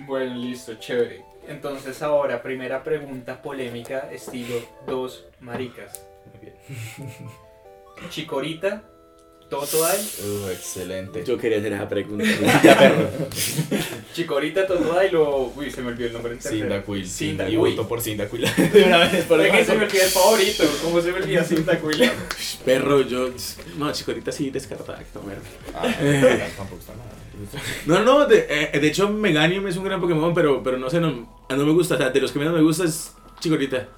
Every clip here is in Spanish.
Bueno, listo, chévere. Entonces ahora, primera pregunta polémica, estilo dos maricas. Muy bien. Chicorita, Totodile, Uh, excelente. Yo quería hacer esa pregunta. Chicorita, Totodile o... Uy, se me olvidó el nombre. Cyndaquil. Cinda- Y voto por Cyndaquil. De una vez, por ¿Por qué eso. se me olvida el favorito? ¿Cómo se me olvida Cyndaquil? Perro, yo. No, chicorita sí descartada. No. Ah, tampoco está nada. No, no, de, eh, de hecho Meganium es un gran Pokémon, pero, pero no sé, no, no me gusta. O sea, de los que menos me gusta es Chikorita.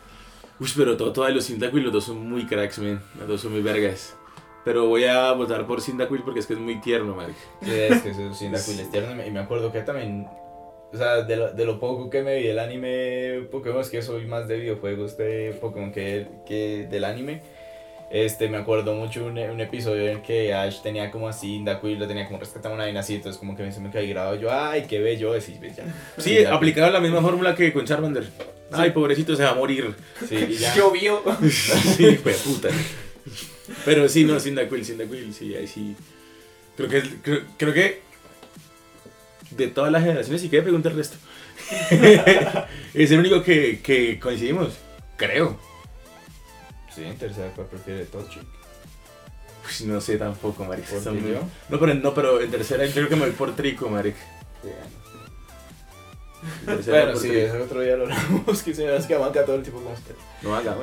Uy, pero todo, todo de los Cyndaquil, los dos son muy cracks, man. Los dos son muy vergas. Pero voy a votar por Cyndaquil porque es que es muy tierno, man. Sí, es que Cyndaquil es tierno. Y me acuerdo que también. O sea, de lo, de lo poco que me vi el anime Pokémon, es que soy más de videojuegos de Pokémon que, que del anime. Este, me acuerdo mucho un, un episodio en que Ash tenía como así, Cyndaquil lo tenía como rescatado una vaina así, entonces como que se me quedó ahí grabado yo, ay, qué bello, es y ya. Sí, aplicaba la misma fórmula que con Charmander. Ay, pobrecito, se va a morir. Sí, y ya. Llovió. sí, fue puta. Pero sí, no, Cyndaquil, Cyndaquil, sí, ahí sí. Creo que, creo, creo que de todas las generaciones, si quiere preguntar el resto. es el único que, que coincidimos, creo. Sí, en tercera, ¿cuál prefiere Tochi? Pues no sé tampoco, marica. ¿Por está qué muy- yo? No, pero, no, pero en tercera yo creo que me voy por Trico, tercera Bueno, por sí, ese otro día lo hablamos, que se me hace que amanca todo el tipo como usted. No haga.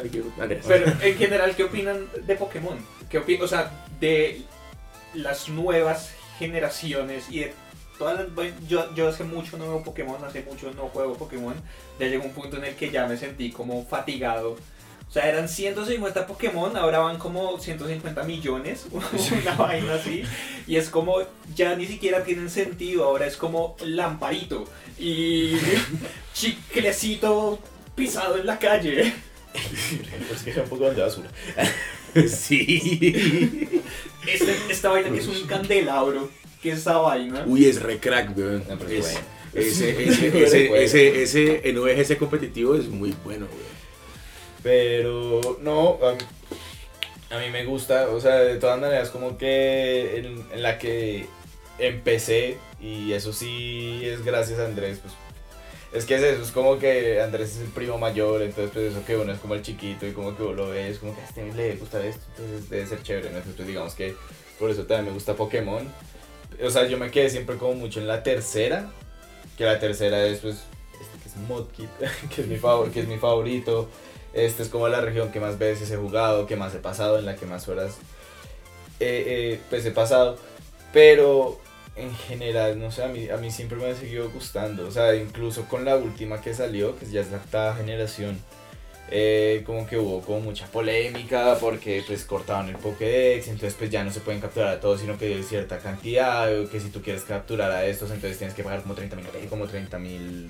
Pero en general, ¿qué opinan de Pokémon? ¿Qué opi- o sea, de las nuevas generaciones y de todas las... bueno, Yo, yo hace mucho no veo Pokémon, hace mucho no juego Pokémon. Ya llegó un punto en el que ya me sentí como fatigado. O sea, eran 150 Pokémon, ahora van como 150 millones, una vaina así. Y es como, ya ni siquiera tienen sentido, ahora es como lamparito y chiclecito pisado en la calle. Pues que era un poco de basura. sí. Este- esta vaina que es un candelabro, que es esa vaina. Uy, es re crack, weón. No, Es- bueno. Ese, ese, ese, bueno. ese, ese, en competitivo es muy bueno, weón. Pero no, a mí, a mí me gusta, o sea, de todas maneras, como que en, la que empecé, y eso sí es gracias a Andrés, pues es que es eso, es como que Andrés es el primo mayor, entonces pues eso que uno es como el chiquito y como que lo ves, como que a este le gusta esto, entonces debe ser chévere, ¿no? Entonces digamos que por eso también me gusta Pokémon. O sea, yo me quedé siempre como mucho en la tercera, que la tercera es pues este que es favor, que es mi favorito. Este es como la región que más veces he jugado, que más he pasado, en la que más horas pues he pasado. Pero en general, no sé, a mí, a mí siempre me ha seguido gustando. O sea, incluso con la última que salió, que ya es la octava generación, eh, como que hubo como mucha polémica porque pues cortaban el Pokédex, entonces pues ya no se pueden capturar a todos, sino que hay cierta cantidad, que si tú quieres capturar a estos, entonces tienes que pagar como 30 mil, como 30 mil,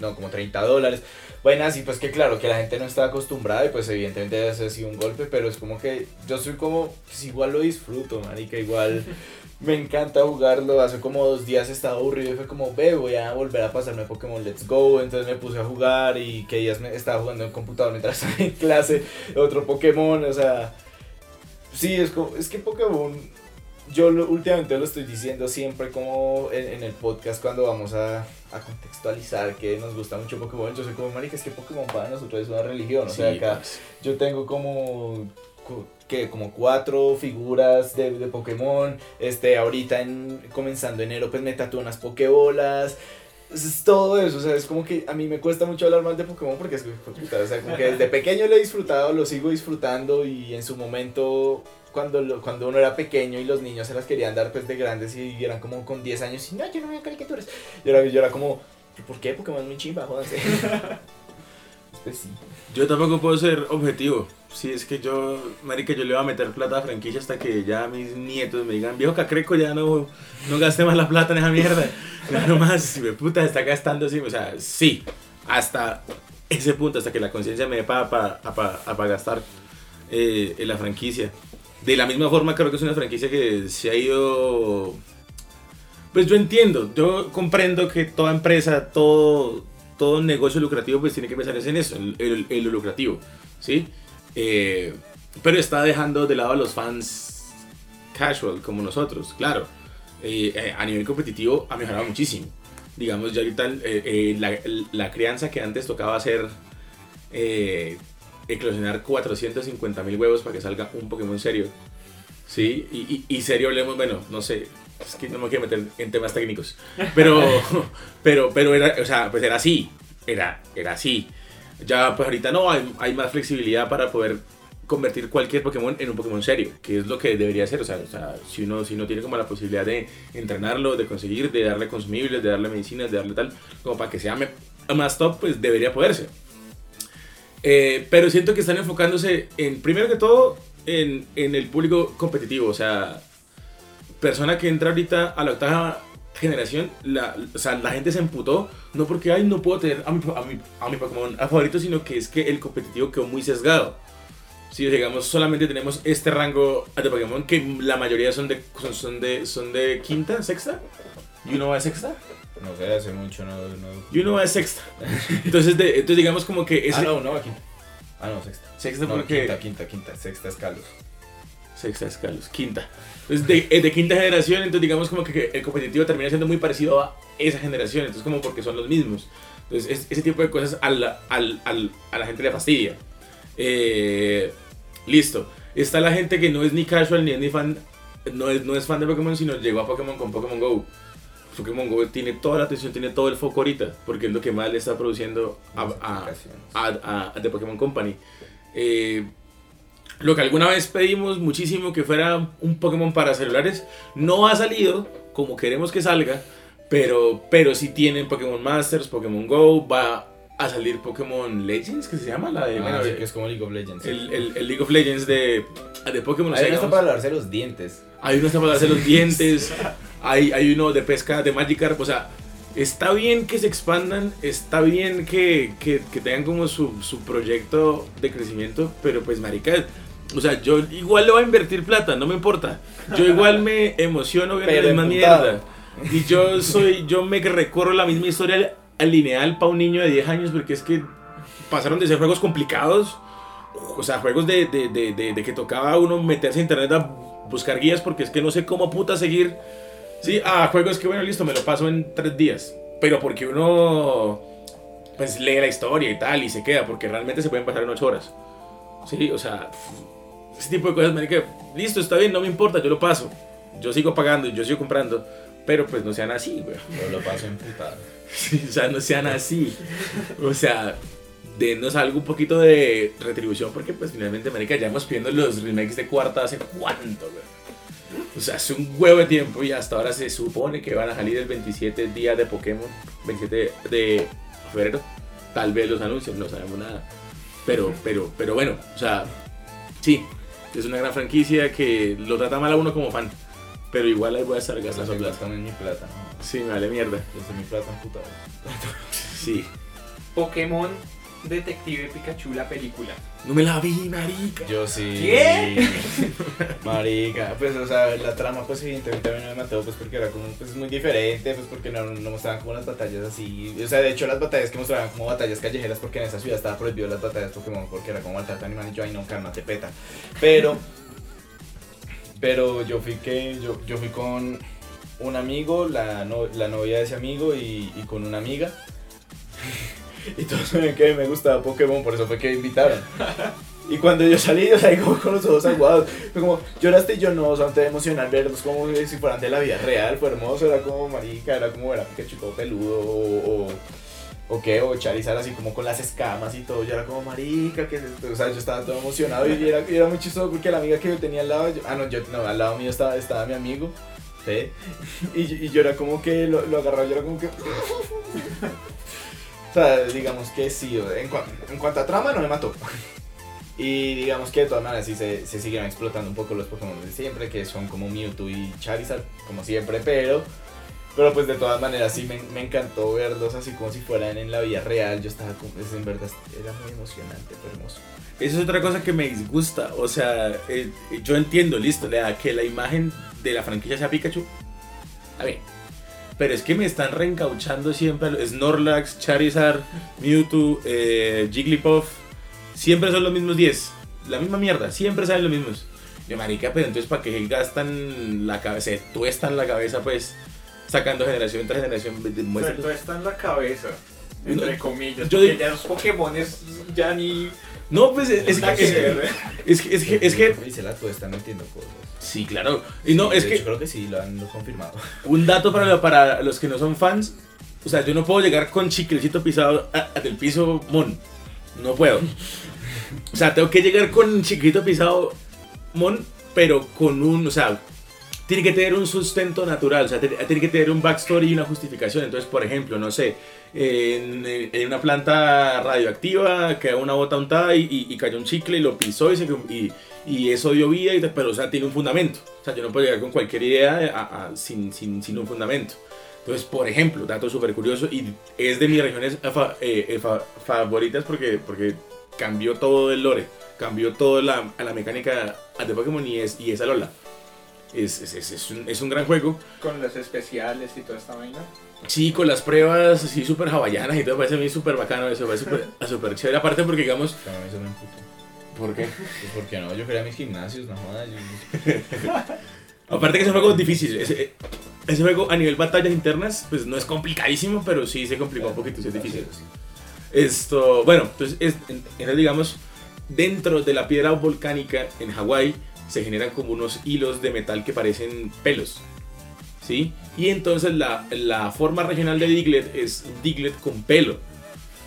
no, como 30 dólares. Bueno, así pues que claro, que la gente no está acostumbrada y pues evidentemente eso ha sido un golpe, pero es como que yo soy como, pues igual lo disfruto, marica, igual me encanta jugarlo. Hace como dos días estaba aburrido y fue como, ve, voy a volver a pasarme Pokémon Let's Go. Entonces me puse a jugar y que días me estaba jugando en computador mientras estaba en clase otro Pokémon. O sea, sí, es, como, es que Pokémon, yo lo- últimamente lo estoy diciendo siempre como en, en el podcast cuando vamos a, a contextualizar que nos gusta mucho Pokémon. Yo soy como, marica, es que Pokémon para nosotros es una religión. O sea, Sí, acá parce. yo tengo como que como cuatro figuras de, de Pokémon. Este, ahorita en, comenzando enero, pues me tatué unas Pokébolas. Es, es todo eso, o sea, es como que a mí me cuesta mucho hablar mal de Pokémon porque es o sea, como que desde pequeño lo he disfrutado, lo sigo disfrutando y en su momento cuando, lo- cuando uno era pequeño y los niños se las querían dar pues de grandes y eran como con 10 años y no, yo no veo caricaturas. Y ahora yo era como, ¿por qué Pokémon es muy chimba? Jódanse. Pues sí. Yo tampoco puedo ser objetivo. Si es que yo, marica, yo le voy a meter plata a franquicia hasta que ya mis nietos me digan, viejo cacreco, ya no, no gaste más la plata en esa mierda. Ya no más, me puta, está gastando así. O sea, sí, hasta ese punto, hasta que la conciencia me dé para pa, pa- pa- pa gastar eh, en la franquicia. De la misma forma, creo que es una franquicia que se ha ido... Pues yo entiendo, yo comprendo que toda empresa, todo, todo negocio lucrativo, pues tiene que pensar en eso, en, lo lucrativo, ¿sí? Eh, pero está dejando de lado a los fans casual como nosotros, claro. Eh, eh, a nivel competitivo ha mejorado muchísimo. digamos, ya ahorita la, la crianza que antes tocaba hacer, eclosionar 450 mil huevos para que salga un Pokémon serio. Sí, y, y, y serio hablemos, bueno, no sé, es que no me quiero meter en temas técnicos, pero, pero, pero era, o sea, pues era así, era, era así. Ya pues ahorita no, hay, hay más flexibilidad para poder convertir cualquier Pokémon en un Pokémon serio, que es lo que debería ser, o sea, o sea, si, uno, si uno tiene como la posibilidad de entrenarlo, de conseguir, de darle consumibles, de darle medicinas, de darle tal, como para que sea más top, pues debería poderse. Eh, pero siento que están enfocándose en, primero que todo, en, en el público competitivo, o sea, persona que entra ahorita a la octava generación, la, o sea, la gente se emputó, no porque, ay, no puedo tener a mi, a mi, a mi Pokémon favorito, sino que es que el competitivo quedó muy sesgado. Si digamos, solamente tenemos este rango de Pokémon que la mayoría son de, son, son de, son de quinta, sexta, y uno va de sexta, No sé, hace mucho no. no... y uno va de sexta. Entonces, de, entonces digamos como que ese... Ah, no, no, va quinta. Ah, no, sexta. Sexta No, porque... quinta, quinta, quinta. Sexta es Carlos. Sexta es Carlos, quinta. Entonces, de, eh, de quinta generación, entonces digamos como que el competitivo termina siendo muy parecido a esa generación, entonces como porque son los mismos. Entonces, es- ese tipo de cosas al, al, al- a la gente le fastidia. Eh, listo. Está la gente que no es ni casual ni es ni fan, no es, no es fan de Pokémon, sino llegó a Pokémon con Pokémon Go. Pokémon Go tiene toda la atención, tiene todo el foco ahorita, porque es lo que más le está produciendo a, a- a, a The Pokémon Company. Eh, lo que alguna vez pedimos muchísimo que fuera un Pokémon para celulares, no ha salido como queremos que salga, pero, pero sí tienen Pokémon Masters, Pokémon Go, va a salir Pokémon Legends, que se llama la de... Ah, bueno, sí, el, que es como League of Legends. sí. el- el League of Legends de, de Pokémon. Hay uno está para lavarse los dientes. Hay uno está para hacer los dientes, hay, hay uno de pesca de Magikarp, o sea, está bien que se expandan, está bien que, que, que tengan como su, su proyecto de crecimiento, pero pues marica, o sea, yo igual le voy a invertir plata, no me importa. Yo igual me emociono viendo la misma mierda. Y yo soy, yo me recorro la misma historia lineal para un niño de 10 años porque es que pasaron de ser juegos complicados, o sea, juegos de, de, de, de, que tocaba uno meterse a internet a buscar guías porque es que no sé cómo puta seguir, sí, a juegos que bueno, listo, me lo paso en tres días, pero porque uno pues lee la historia y tal y se queda, porque realmente se pueden pasar en 8 horas, sí, o sea, ese tipo de cosas, marica, listo, está bien, no me importa, yo lo paso, yo sigo pagando y yo sigo comprando, pero pues no sean así, güey. Yo lo paso emputado. Sí, o sea, no sean así. O sea, denos algo un poquito de retribución porque pues finalmente, marica, ya hemos pidiendo los remakes de cuarta hace cuánto, güey. O sea, hace un huevo de tiempo y hasta ahora se supone que van a salir el 27 día de Pokémon, 27 de febrero. Tal vez los anuncien, no sabemos nada. Pero, pero, pero bueno, o sea, sí, es una gran franquicia que lo trata mal a uno como fan. Pero igual ahí voy a estar gastando plata plata. también mi plata. ¿no? Sí, me vale mierda. Soy mi plata emputado. Sí. Pokémon Detective Pikachu, la película. No me la vi, marica. Yo sí. ¿Qué? Marica, pues o sea, la trama pues evidentemente a mí no me mató pues porque era como pues muy diferente, pues porque no, no mostraban como las batallas así, o sea, de hecho las batallas que mostraban como batallas callejeras porque en esa ciudad estaba prohibido las batallas Pokémon porque era como maltrato animal y yo, ay no, cálmate, peta. Pero, pero yo fui que, yo, yo fui con un amigo, la, no- la novia de ese amigo y, y con una amiga. Y todos sabían que me gustaba Pokémon, por eso fue que me invitaron. Y cuando yo salí, yo salí como con los ojos aguados. Fue como, lloraste y yo no, solamente emocional verlos como si fueran de la vida real. Fue hermoso, era como marica, era como era Pikachu todo peludo o, o, o qué, o Charizard así como con las escamas y todo. Yo era como marica, que es esto?". O sea, yo estaba todo emocionado y era, era muy chistoso porque la amiga que yo tenía al lado, ah, no, yo, no, al lado mío estaba, estaba mi amigo. ¿sí? Y, y yo era como que lo, lo agarraba, yo era como que. O sea, digamos que sí, en, cua- en cuanto a trama no me mató. Y digamos que de todas maneras sí se, se siguen explotando un poco los Pokémon de siempre, que son como Mewtwo y Charizard, como siempre, pero... Pero pues de todas maneras sí me, me encantó verlos así como si fueran en la vida real. Yo estaba como, en verdad, era muy emocionante, fue hermoso. Eso es otra cosa que me disgusta. O sea, eh, yo entiendo, listo, que la imagen de la franquicia sea Pikachu. A ver. Pero es que me están reencauchando siempre Snorlax, Charizard, Mewtwo, eh, Jigglypuff. Siempre son los mismos 10. La misma mierda, siempre salen los mismos. De marica, pero entonces ¿para qué gastan la cabeza? Se tuestan la cabeza, pues. sacando generación tras generación. Está en la cabeza, entre No, comillas. yo porque digo- ya los Pokémones ya ni. No, pues es, es que, es, que es que, es que, es que- Y se la puede estar metiendo cosas. sí, claro. Y no, es que hecho, creo que sí, lo han confirmado. un dato para, lo- para los que no son fans, o sea, yo no puedo llegar con chiclecito pisado del piso mon. No puedo. O sea, tengo que llegar con chiclito pisado mon, pero con un, o sea, tiene que tener un sustento natural, o sea, tiene que tener un backstory y una justificación. Entonces, por ejemplo, no sé, en, en una planta radioactiva quedó una bota untada y, y- y cayó un chicle y lo pisó y, se, y, y eso dio vida, y, pero o sea, tiene un fundamento. O sea, yo no puedo llegar con cualquier idea a- a- sin, sin, sin un fundamento. Entonces, por ejemplo, dato súper curioso y es de mis regiones fa- eh, eh, fa- favoritas porque, porque cambió todo el lore, cambió toda la, la mecánica de Pokémon y es, y es Alola. Es, es, es, es un, es un gran juego. Con los especiales y toda esta vaina. Sí, con las pruebas así súper hawaianas y todo, parece a mí súper bacano eso, parece súper súper chévere. Aparte porque, digamos, mí eso me. ¿por qué? Pues porque no, yo quería mis gimnasios, no jodas. Yo... Aparte que ese juego es difícil. Ese, ese juego a nivel batallas internas, pues no es complicadísimo, pero sí se complicó un poquito, sí es difícil. Esto, bueno, entonces, es, en- entonces, digamos, dentro de la piedra volcánica en Hawái se generan como unos hilos de metal que parecen pelos. ¿Sí? Y entonces la, la forma regional de Diglett es Diglett con pelo.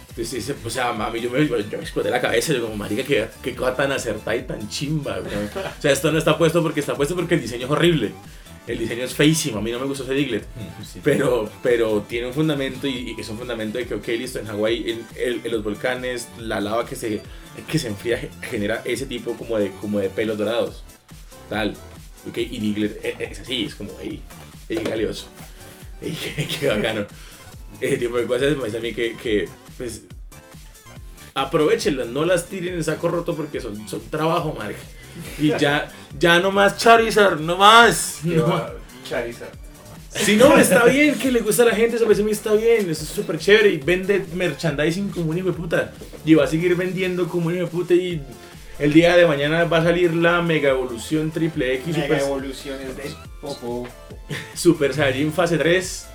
Entonces, ese- o sea, a mí yo me, yo me exploté la cabeza, yo como, marica, qué, qué cosa tan acertada y tan chimba, weón". O sea, esto no está puesto porque está puesto porque el diseño es horrible. El diseño es feísimo, a mí no me gustó ese Diglett. Sí, Pero, pero tiene un fundamento y, y es un fundamento de que, ok, listo, en Hawái, en, en- en los volcanes, la lava que se, que se enfría ge- genera ese tipo como de, como de pelos dorados. Tal. Ok, y Diglett e- es así, es como, ey, ey, galioso. Ey, qué, bacano. Ese tipo de cosas me parece a mí que, que pues, aprovechenlas, no las tiren en saco roto porque son, son trabajo, marca. Y ya, ya no más Charizard, no más. No Charizard. si no, está bien, que le gusta a la gente, eso parece a mí está bien, eso es súper chévere y vende merchandising como un hijo de puta. Y va a seguir vendiendo como un hijo de puta y el día de mañana va a salir la Mega Evolución Triple X Mega Super, evoluciones de Popo. Super Saiyajin Fase 3.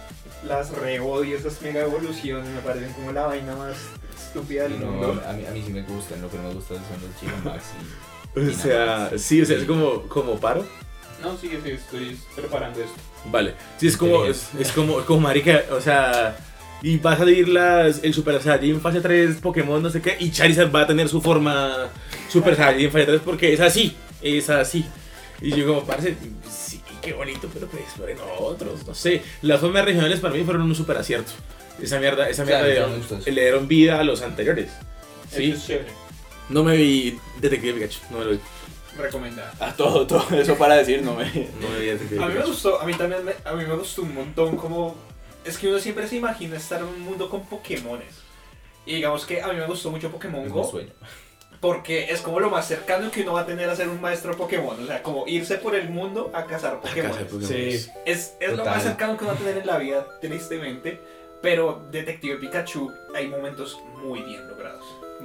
Las re odio esas mega evoluciones, me parecen como la vaina más estúpida del No, mundo. a mí, a mí sí me gustan, lo que no me gusta son los Chico Max y... O sea, sí, o sea, es como, como paro. No, sí, sí, estoy preparando esto. Vale, sí, es como, es, es como, es como marica, o sea, y va a salir las, el Super Saiyajin fase 3 Pokémon no sé qué, y Charizard va a tener su forma Super Saiyajin fase 3 porque es así, es así. Y yo como, parce, sí, qué bonito, pero pues exploren otros, no sé. Las formas regionales para mí fueron un super acierto. Esa mierda, esa mierda Claro, le, dieron, le dieron vida a los anteriores. Sí, Eso es chévere. no me vi Detective Pikachu, no me lo vi. Recomendada. A todo, todo eso para decir, no me... No me vi Detective A mí me Pikachu. gustó, a mí también me, a mí me gustó un montón como... Es que uno siempre se imagina estar en un mundo con Pokémones. Y digamos que a mí me gustó mucho Pokémon Es Go. un sueño. Porque es como lo más cercano que uno va a tener a ser un maestro Pokémon. O sea, como irse por el mundo a cazar Pokémon. Sí. Es, es lo más cercano que uno va a tener en la vida, tristemente. Pero Detective Pikachu hay momentos muy bien logrados.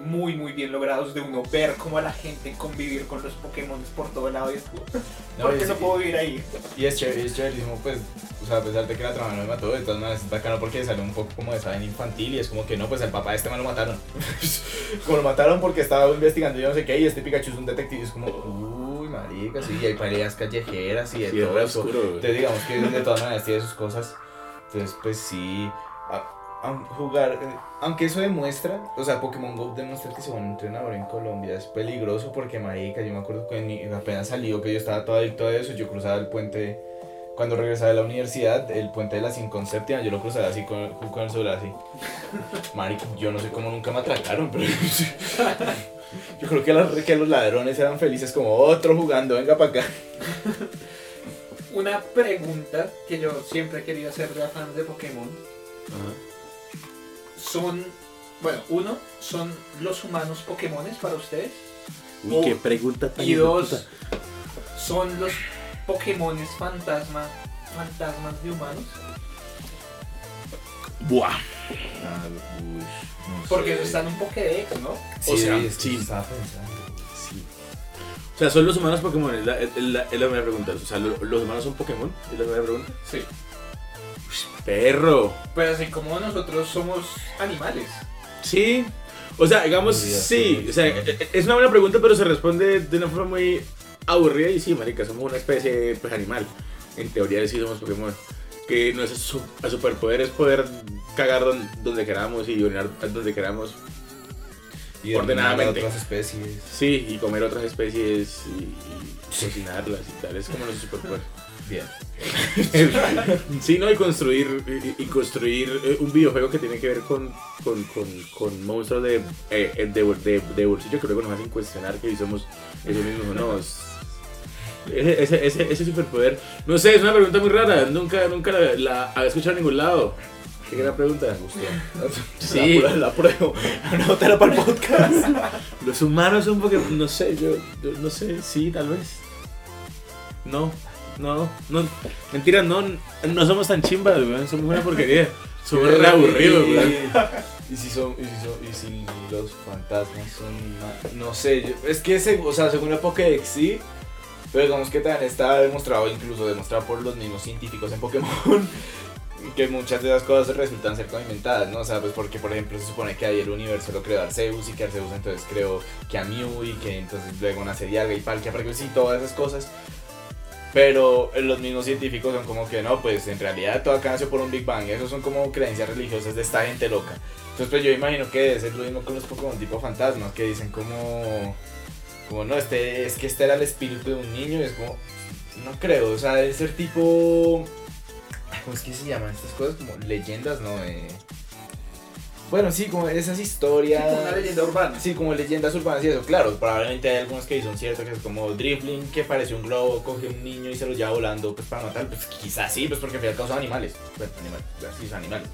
Muy, muy bien logrados de uno ver cómo a la gente convivir con los Pokémon por todo lado. Y es como, No, ¿Por y qué es- no puedo vivir ahí? Y es chévere, es chéverísimo, pues, o sea, a pesar de que la trama no me mató, de todas maneras es bacano porque sale un poco como de vaina infantil y es como que no, pues el papá de este me lo mataron. como lo mataron porque estaba investigando yo no sé qué y este Pikachu es un detective y es como, uy, marica, sí, y hay peleas callejeras y de Sí, todo eso. oscuro. Entonces digamos que de todas maneras tiene sus cosas. Entonces, pues sí, jugar, aunque eso demuestra, o sea, Pokémon GO demuestra que ser un entrenador en Colombia es peligroso porque, marica, yo me acuerdo que apenas salió que yo estaba todo adicto a eso, yo cruzaba el puente, cuando regresaba de la universidad, el puente de la Sin yo lo cruzaba así con, con el celular así. Marica, yo no sé cómo nunca me atracaron, pero... Yo creo que, las- que los ladrones eran felices como otro jugando, venga para acá. Una pregunta que yo siempre he querido hacer de fans de Pokémon Ajá. Son, bueno, uno, ¿son los humanos Pokémones para ustedes? Uy, qué pregunta tan Y dos, puta. ¿son los Pokémones fantasma, fantasmas de humanos? Buah. Porque eso está en un Pokédex, ¿no? O sea, es sí. estaba pensando. Sí. O sea, son los humanos Pokémon, es la, es la, es la primera pregunta. O sea, lo- los humanos son Pokémon, es la primera pregunta. Sí. Perro. Pues así como nosotros somos animales. Sí. O sea, digamos, sí. O sea, es una buena pregunta, pero se responde de una forma muy aburrida. Y sí, marica, somos una especie pues, animal. En teoría sí somos Pokémon. Que nuestro su- superpoder es poder cagar don- donde queramos y orinar donde queramos. Y Ordenadamente. otras especies. Sí, y comer otras especies y, y cocinarlas y tal. Es como nuestro superpoder. Bien. Sí, ¿no? Y construir, y, y construir eh, un videojuego que tiene que ver con, con, con, con monstruos de, eh, de, de, de bolsillo que luego nos hacen cuestionar que somos esos mismos no. Es- Ese, ese, ese, ese superpoder, no sé, es una pregunta muy rara, nunca, nunca la, la había escuchado en ningún lado. Qué gran pregunta. Sí. La, la pruebo. Anótala para el podcast. Los humanos son porque, no sé, yo, yo no sé, sí, tal vez. No, no, no, mentira, no, no somos tan chimbas, weón, somos una porquería. Somos re aburridos, weón. y si son, y si son, y si los fantasmas son no sé, yo- es que se- o sea, según la Pokédex sí, pero digamos que también está demostrado, incluso demostrado por los mismos científicos en Pokémon, que muchas de esas cosas resultan ser inventadas, ¿no? O sea, pues porque por ejemplo se supone que ahí el universo lo creó Arceus y que Arceus entonces creó que a Mew y que entonces luego nace Dialga y Palkia, porque sí, todas esas cosas. Pero los mismos científicos son como que no, pues en realidad todo acá nació por un Big Bang. Esos son como creencias religiosas de esta gente loca. Entonces pues yo imagino que debe ser lo mismo con los Pokémon tipo fantasmas, que dicen como... Como no, este, es que este era el espíritu de un niño y es como... No creo, o sea, debe ser tipo... ¿Cómo es que se llaman estas cosas? Como leyendas, ¿no? Eh, Bueno, sí, como esas historias... Tipo una leyenda urbana. Sí, como leyendas urbanas y eso, claro, probablemente hay algunos que son ciertos, que es como Drifling, que parece un globo, coge un niño y se lo lleva volando pues para matar, pues quizás sí, pues porque al final son animales, bueno, animales, claro, sí son animales,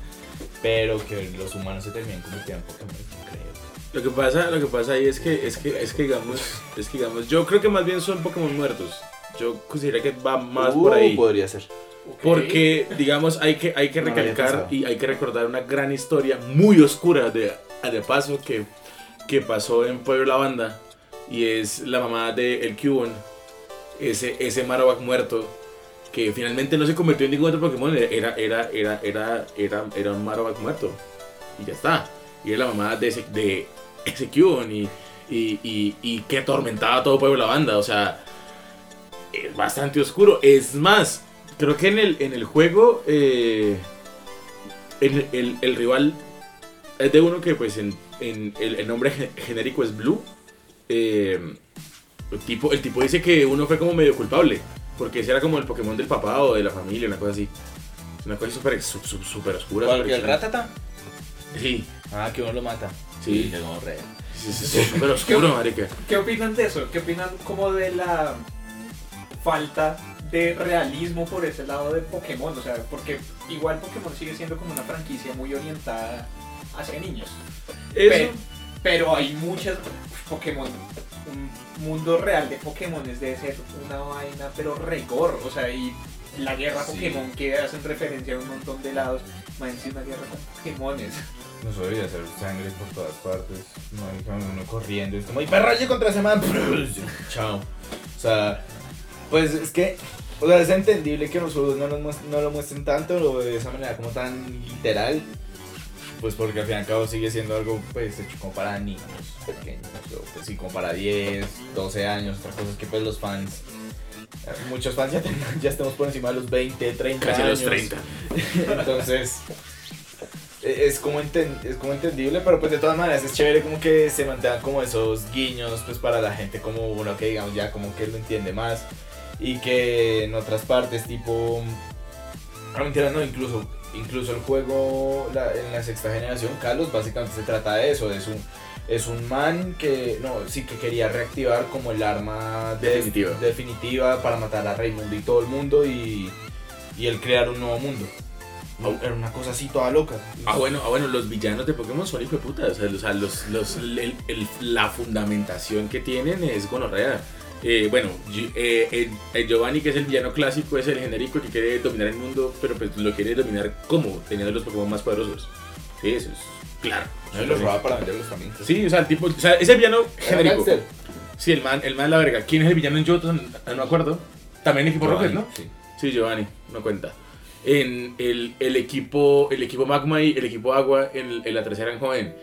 pero que los humanos se terminan convirtiendo en Pokémon, no creo. Lo que pasa, lo que pasa ahí es que, es que, es que digamos, es que digamos, yo creo que más bien son Pokémon muertos. Yo considero que va más por ahí. Podría ser. Porque, digamos, hay que, hay que No recalcar pensado. y hay que recordar una gran historia muy oscura de, de paso que, que pasó en Pueblo La Banda. Y es la mamá de El Cubone, ese, ese Marowak muerto, que finalmente no se convirtió en ningún otro Pokémon, era, era, era, era, era, era un Marowak muerto. Y ya está. Y era la mamá de ese, de ese Cubone y, y, y, y que atormentaba a todo Pueblo La Banda. O sea, es bastante oscuro. Es más, creo que en el, en el juego eh, el, el- el rival es de uno que pues en, en el, el nombre ge- genérico es Blue. Eh, el, tipo, el tipo dice que uno fue como medio culpable. Porque ese era como el Pokémon del papá o de la familia, una cosa así. Una cosa súper su- su- súper oscura. ¿Cuál, el. Ratata? Sí, Ah, que uno lo mata. Sí. que como re. sí, sí, sí, súper oscuro, marica. ¿Qué opinan de eso? ¿Qué opinan como de la falta de realismo por ese lado de Pokémon? O sea, porque igual Pokémon sigue siendo como una franquicia muy orientada hacia niños. Eso, Pe- pero hay muchas Pokémon. Un mundo real de Pokémon debe ser una vaina, pero rigor. O sea, y la guerra Sí. Pokémon que hacen referencia a un montón de lados. Imagínense una guerra con Pokémones. No se debería hacer sangre por todas partes. No hay uno corriendo. Es como, ¡y perralle contra ese man! Chao. O sea, pues es que. O sea, es entendible que los juegos no lo, muest- no lo muestren tanto de esa manera como tan literal. Pues porque al fin y al cabo sigue siendo algo pues hecho como para niños pequeños. O pues sí, como para 10, 12 años. Otra cosa es que pues los fans. Muchos fans ya, ten- ya estamos por encima de los 20, 30 casi años. los 30. Entonces, e- es como, enten- es como entendible, pero pues de todas maneras es chévere como que se mantengan como esos guiños pues para la gente como uno que digamos ya como que lo entiende más y que en otras partes tipo... No, mentira, no, incluso, incluso el juego la- en la sexta generación, Carlos, básicamente se trata de eso, es un... Es un man que, no, sí que quería reactivar como el arma de- Definitiva. para matar a Raimundo y todo el mundo y, y el crear un nuevo mundo. Era una cosa así toda loca. Ah bueno, ah, bueno, los villanos de Pokémon son hijo de puta. O sea, los, los, el- el- la fundamentación que tienen es gonorrea. Eh, bueno, eh, Giovanni, que es el villano clásico, es el genérico que quiere dominar el mundo, pero pues lo quiere dominar como, teniendo los Pokémon más poderosos. Sí, eso es claro. No, los roba para venderlos también. Sí, o sea, el tipo, o sea, es el villano genérico. gángster. Sí, el man, el man la verga. ¿Quién es el villano en Johto? No me acuerdo. También equipo Rocket, ¿no? Sí. Sí, Giovanni, no cuenta. en el, el equipo, el equipo Magma y el equipo Agua en, en la tercera en joven.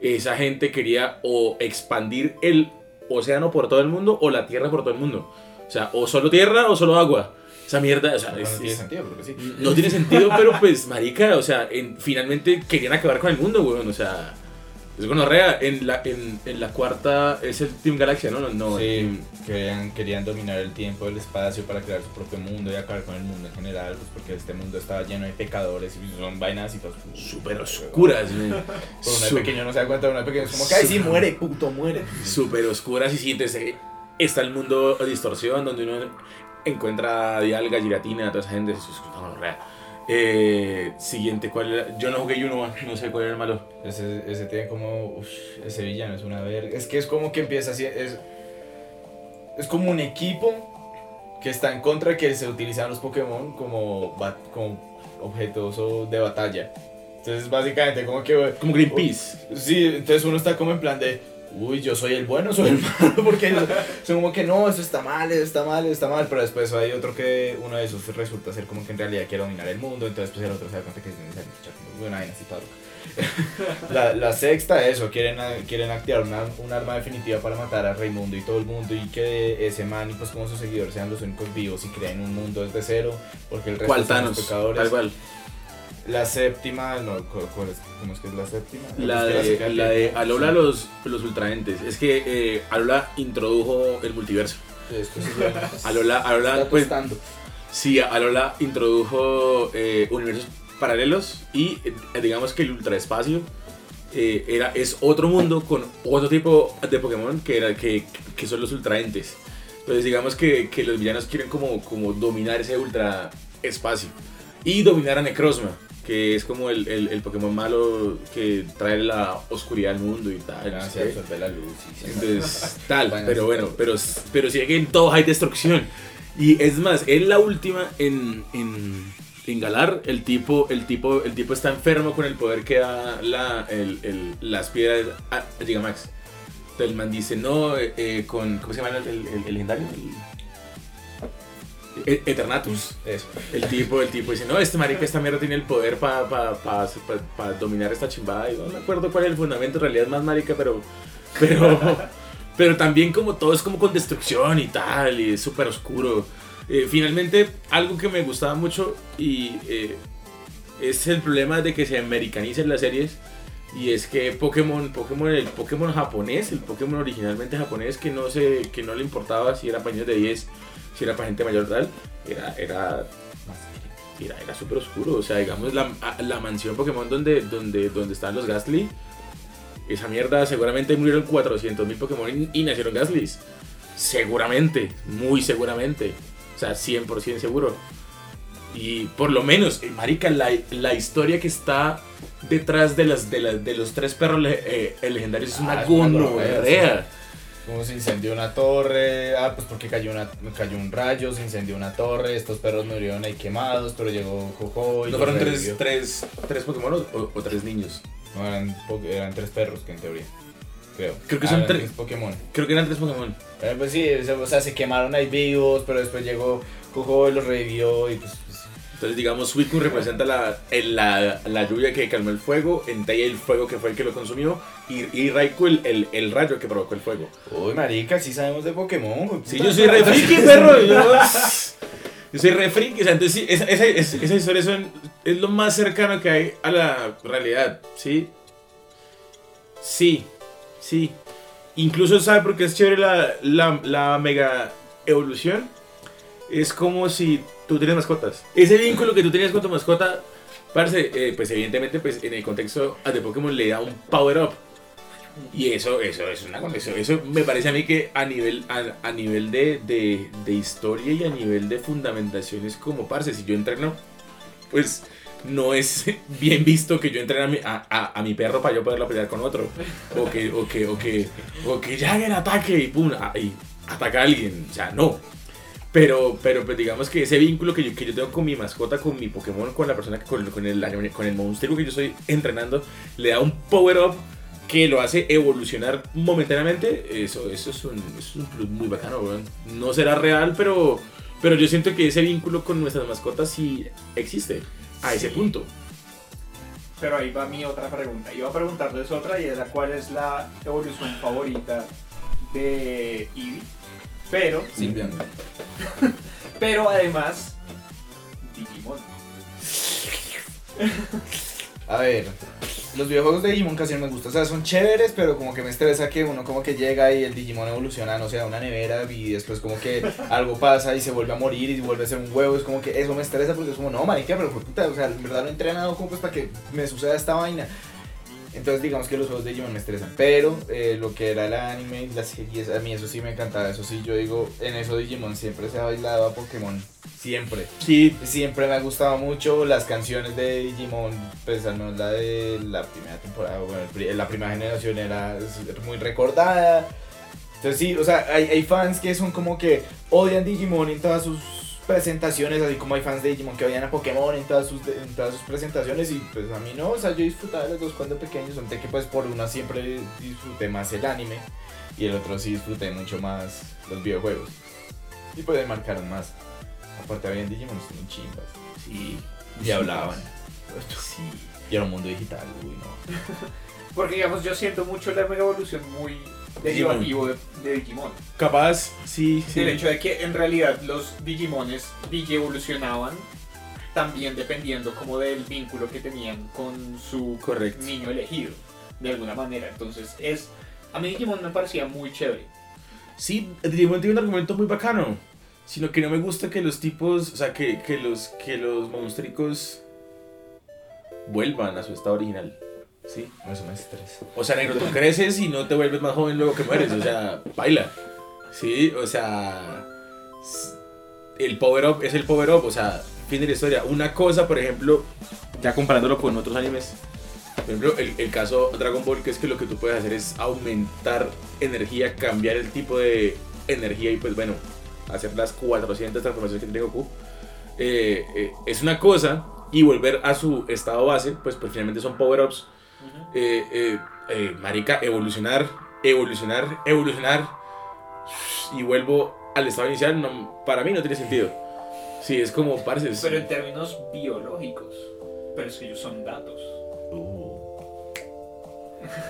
Esa gente quería o expandir el océano por todo el mundo o la tierra por todo el mundo. O sea, o solo tierra o solo agua. Esa mierda, o sea, No, es- no tiene es- sentido, sí. no tiene sentido, pero pues, marica, o sea, en- finalmente querían acabar con el mundo, weón, o sea, es gonorrea. En la, en, en la cuarta es el Team Galaxia, ¿no? No, no, el Sí, querían, querían dominar el tiempo, el espacio para crear su propio mundo y acabar con el mundo en general, pues porque este mundo estaba lleno de pecadores y son vainas y todo. súper oscuras, weón. Por uno de pequeño no se da cuenta, uno de pequeño es como que, ay, sí, muere, puto, muere. Súper oscuras y sientes eh, está el mundo de distorsión donde uno encuentra a Dialga, Giratina, toda esa gente, eso es gonorrea. Eh, siguiente, ¿cuál era? Yo no jugué Yuno, no sé cuál era el malo. Ese, ese tiene como, uff, ese villano es una verga. Es que es como que empieza así, es, es como un equipo que está en contra que se utilizan los Pokémon como, como objetos o de batalla. Entonces básicamente como que... Como Greenpeace. Sí, entonces uno está como en plan de, uy, yo soy el bueno, soy el malo, porque son como que no, eso está mal, eso está mal, eso está mal, pero después hay otro que uno de esos resulta ser como que en realidad quiere dominar el mundo, entonces pues el otro se da cuenta que es necesario una vaina así toda loca. La, la sexta, eso, quieren, quieren activar una, un arma definitiva para matar a Raimundo y todo el mundo y que ese man y pues como sus seguidores sean los únicos vivos y creen un mundo desde cero, porque el resto ¿Cuál son los pecadores. Tal cual. La séptima, no, ¿cu- cuál es? ¿cómo es que es la séptima? La Es que de, la de Alola los, los ultraentes. Es que eh, Alola introdujo el multiverso. Esto sí suena. Alola, Alola Está pues, sí, Alola introdujo eh, universos paralelos y eh, digamos que el ultraespacio eh, era, es otro mundo con otro tipo de Pokémon que, era, que, que son los ultraentes. Entonces digamos que, que los villanos quieren como, como dominar ese ultraespacio y dominar a Necrozma, que es como el, el, el Pokémon malo que trae la oscuridad al mundo y tal. Ah, qué. absorbe la luz. y sí. Entonces, tal, Bueno, pero bueno, pero, pero sí que en todo hay destrucción. Y es más, en la última, en, en, en Galar, el tipo, el, tipo, el tipo está enfermo con el poder que da la, el, el- las piedras a, Gigamax. Entonces el man dice, no, eh, eh, con, ¿cómo se llama el, el, el- el legendario? E- Eternatus. Eso. El tipo, el tipo dice, no, este marica, esta mierda tiene el poder para pa, pa, dominar esta chimbada. Y no me acuerdo cuál es el fundamento, en realidad es más marica, pero... Pero, pero también como todo es como con destrucción y tal, y es súper oscuro. Eh, finalmente, algo que me gustaba mucho y eh, es el problema de que se americanicen las series. Y es que Pokémon, Pokémon, el Pokémon japonés, el Pokémon originalmente japonés, que no, se, que no le importaba si era para niños de 10, si era para gente mayor tal, era, era era, era súper oscuro. O sea, digamos, la, la mansión Pokémon donde, donde, donde están los Gastly, esa mierda seguramente murieron 400.000 Pokémon y, y nacieron Gastlys. Seguramente, muy seguramente. O sea, 100% seguro. Y por lo menos, eh, marica, la, la historia que está detrás de, las, de, las, de los tres perros le- eh, legendarios es una Ah, es una gonorrea. Como se incendió una torre, ah, pues porque cayó, una, cayó un rayo, se incendió una torre, estos perros murieron ahí quemados, pero llegó Jojo y ¿No fueron tres, tres, tres Pokémon o, o tres niños? No, eran, eran tres perros, que en teoría, creo. Creo que Ah, son tres. Pokémon. Creo que eran tres Pokémon. Eh, pues sí, o sea, o sea, se quemaron ahí vivos, pero después llegó Jojo y los revivió y pues... Entonces, digamos, Suicune representa la, la, la lluvia que calmó el fuego, Entei el fuego que fue el que lo consumió, y, y Raikou el, el, el rayo que provocó el fuego. Uy, marica, sí sabemos de Pokémon. güey, Sí, yo soy re friki, perro. Yo, yo soy re friki. O sea, entonces sí, esa, esa, esa, esa historia son, es lo más cercano que hay a la realidad, ¿sí? Sí, sí. Incluso, ¿sabe por qué es chévere la, la, la mega evolución? Es como si tú tienes mascotas. Ese vínculo que tú tenías con tu mascota, parce, eh, pues evidentemente pues en el contexto de Pokémon le da un power up. Y eso, eso es una. Eso, eso me parece a mí que a nivel, a, a nivel de, de, de historia y a nivel de fundamentación es como, parce, si yo entreno, pues no es bien visto que yo entrene a mi, a, a- a mi perro para yo poderlo pelear con otro. O que, o que, o que, o que ya el ataque y pum, y ataca a alguien. O sea, no. Pero, pero pues digamos que ese vínculo que yo, que yo tengo con mi mascota, con mi Pokémon, con la persona, que- con, con el, con el monstruo que yo estoy entrenando, le da un power up que lo hace evolucionar momentáneamente. Eso, eso, es, un, eso es un plus muy bacano, weón. No será real, pero, Pero yo siento que ese vínculo con nuestras mascotas sí existe, a ese punto. Pero ahí va mi otra pregunta. Iba a preguntarles otra y es la cuál es la evolución favorita de Eevee. Pero, Symbian. pero además, Digimon. A ver, los videojuegos de Digimon casi no me gustan. O sea, son chéveres, pero como que me estresa que uno como que llega y el Digimon evoluciona, no sé, a una nevera y después como que algo pasa y se vuelve a morir y vuelve a ser un huevo. Es como que eso me estresa porque es como, no, marica, pero puta, o sea, en verdad no he entrenado como pues para que me suceda esta vaina. Entonces digamos que los juegos de Digimon me estresan. Pero eh, lo que era el anime y las series, a mí eso sí me encantaba. Eso sí, yo digo, en eso Digimon siempre se ha bailado a Pokémon. Siempre. Sí, Siempre me ha gustado mucho las canciones de Digimon, pues al menos la de la primera temporada, bueno, la primera generación era muy recordada. Entonces sí, o sea, hay, hay fans que son como que odian Digimon en todas sus presentaciones, así como hay fans de Digimon que odian a Pokémon en todas sus, en todas sus presentaciones y pues a mí no, o sea, yo disfrutaba de los dos cuando pequeños, solamente que pues por una siempre disfruté más el anime y el otro sí disfruté mucho más los videojuegos. Y pues me marcaron más. Aparte había en Digimon son chimbas. sí. Y hablaban. Sí. Y era un mundo digital, uy no. Porque digamos, yo siento mucho la mega evolución muy de, de Digimon. Capaz, sí, sí. El hecho de que en realidad los Digimones Digi evolucionaban también dependiendo como del vínculo que tenían con su Correcto. niño elegido, de alguna manera. Entonces, es. A mí Digimon me parecía muy chévere. Sí, Digimon tiene un argumento muy bacano. Sino que no me gusta que los tipos, o sea, que, que los, que los monstruos vuelvan a su estado original. Sí. Eso me estresa. O sea, negro, tú creces y no te vuelves más joven luego que mueres. O sea, baila. Sí, o sea. El power up es el power up. O sea, fin de la historia. Una cosa, por ejemplo, ya comparándolo con otros animes. Por ejemplo, el, el caso Dragon Ball, que es que lo que tú puedes hacer es aumentar energía, cambiar el tipo de energía y pues bueno, hacer las 400 transformaciones que tiene Goku. Eh, eh, es una cosa y volver a su estado base, pues, pues finalmente son power-ups eh, eh, eh, marica, evolucionar, evolucionar, evolucionar y vuelvo al estado inicial, no, para mí no tiene sentido. Sí, es como, parce, es- Pero en términos biológicos. Pero es que ellos son datos.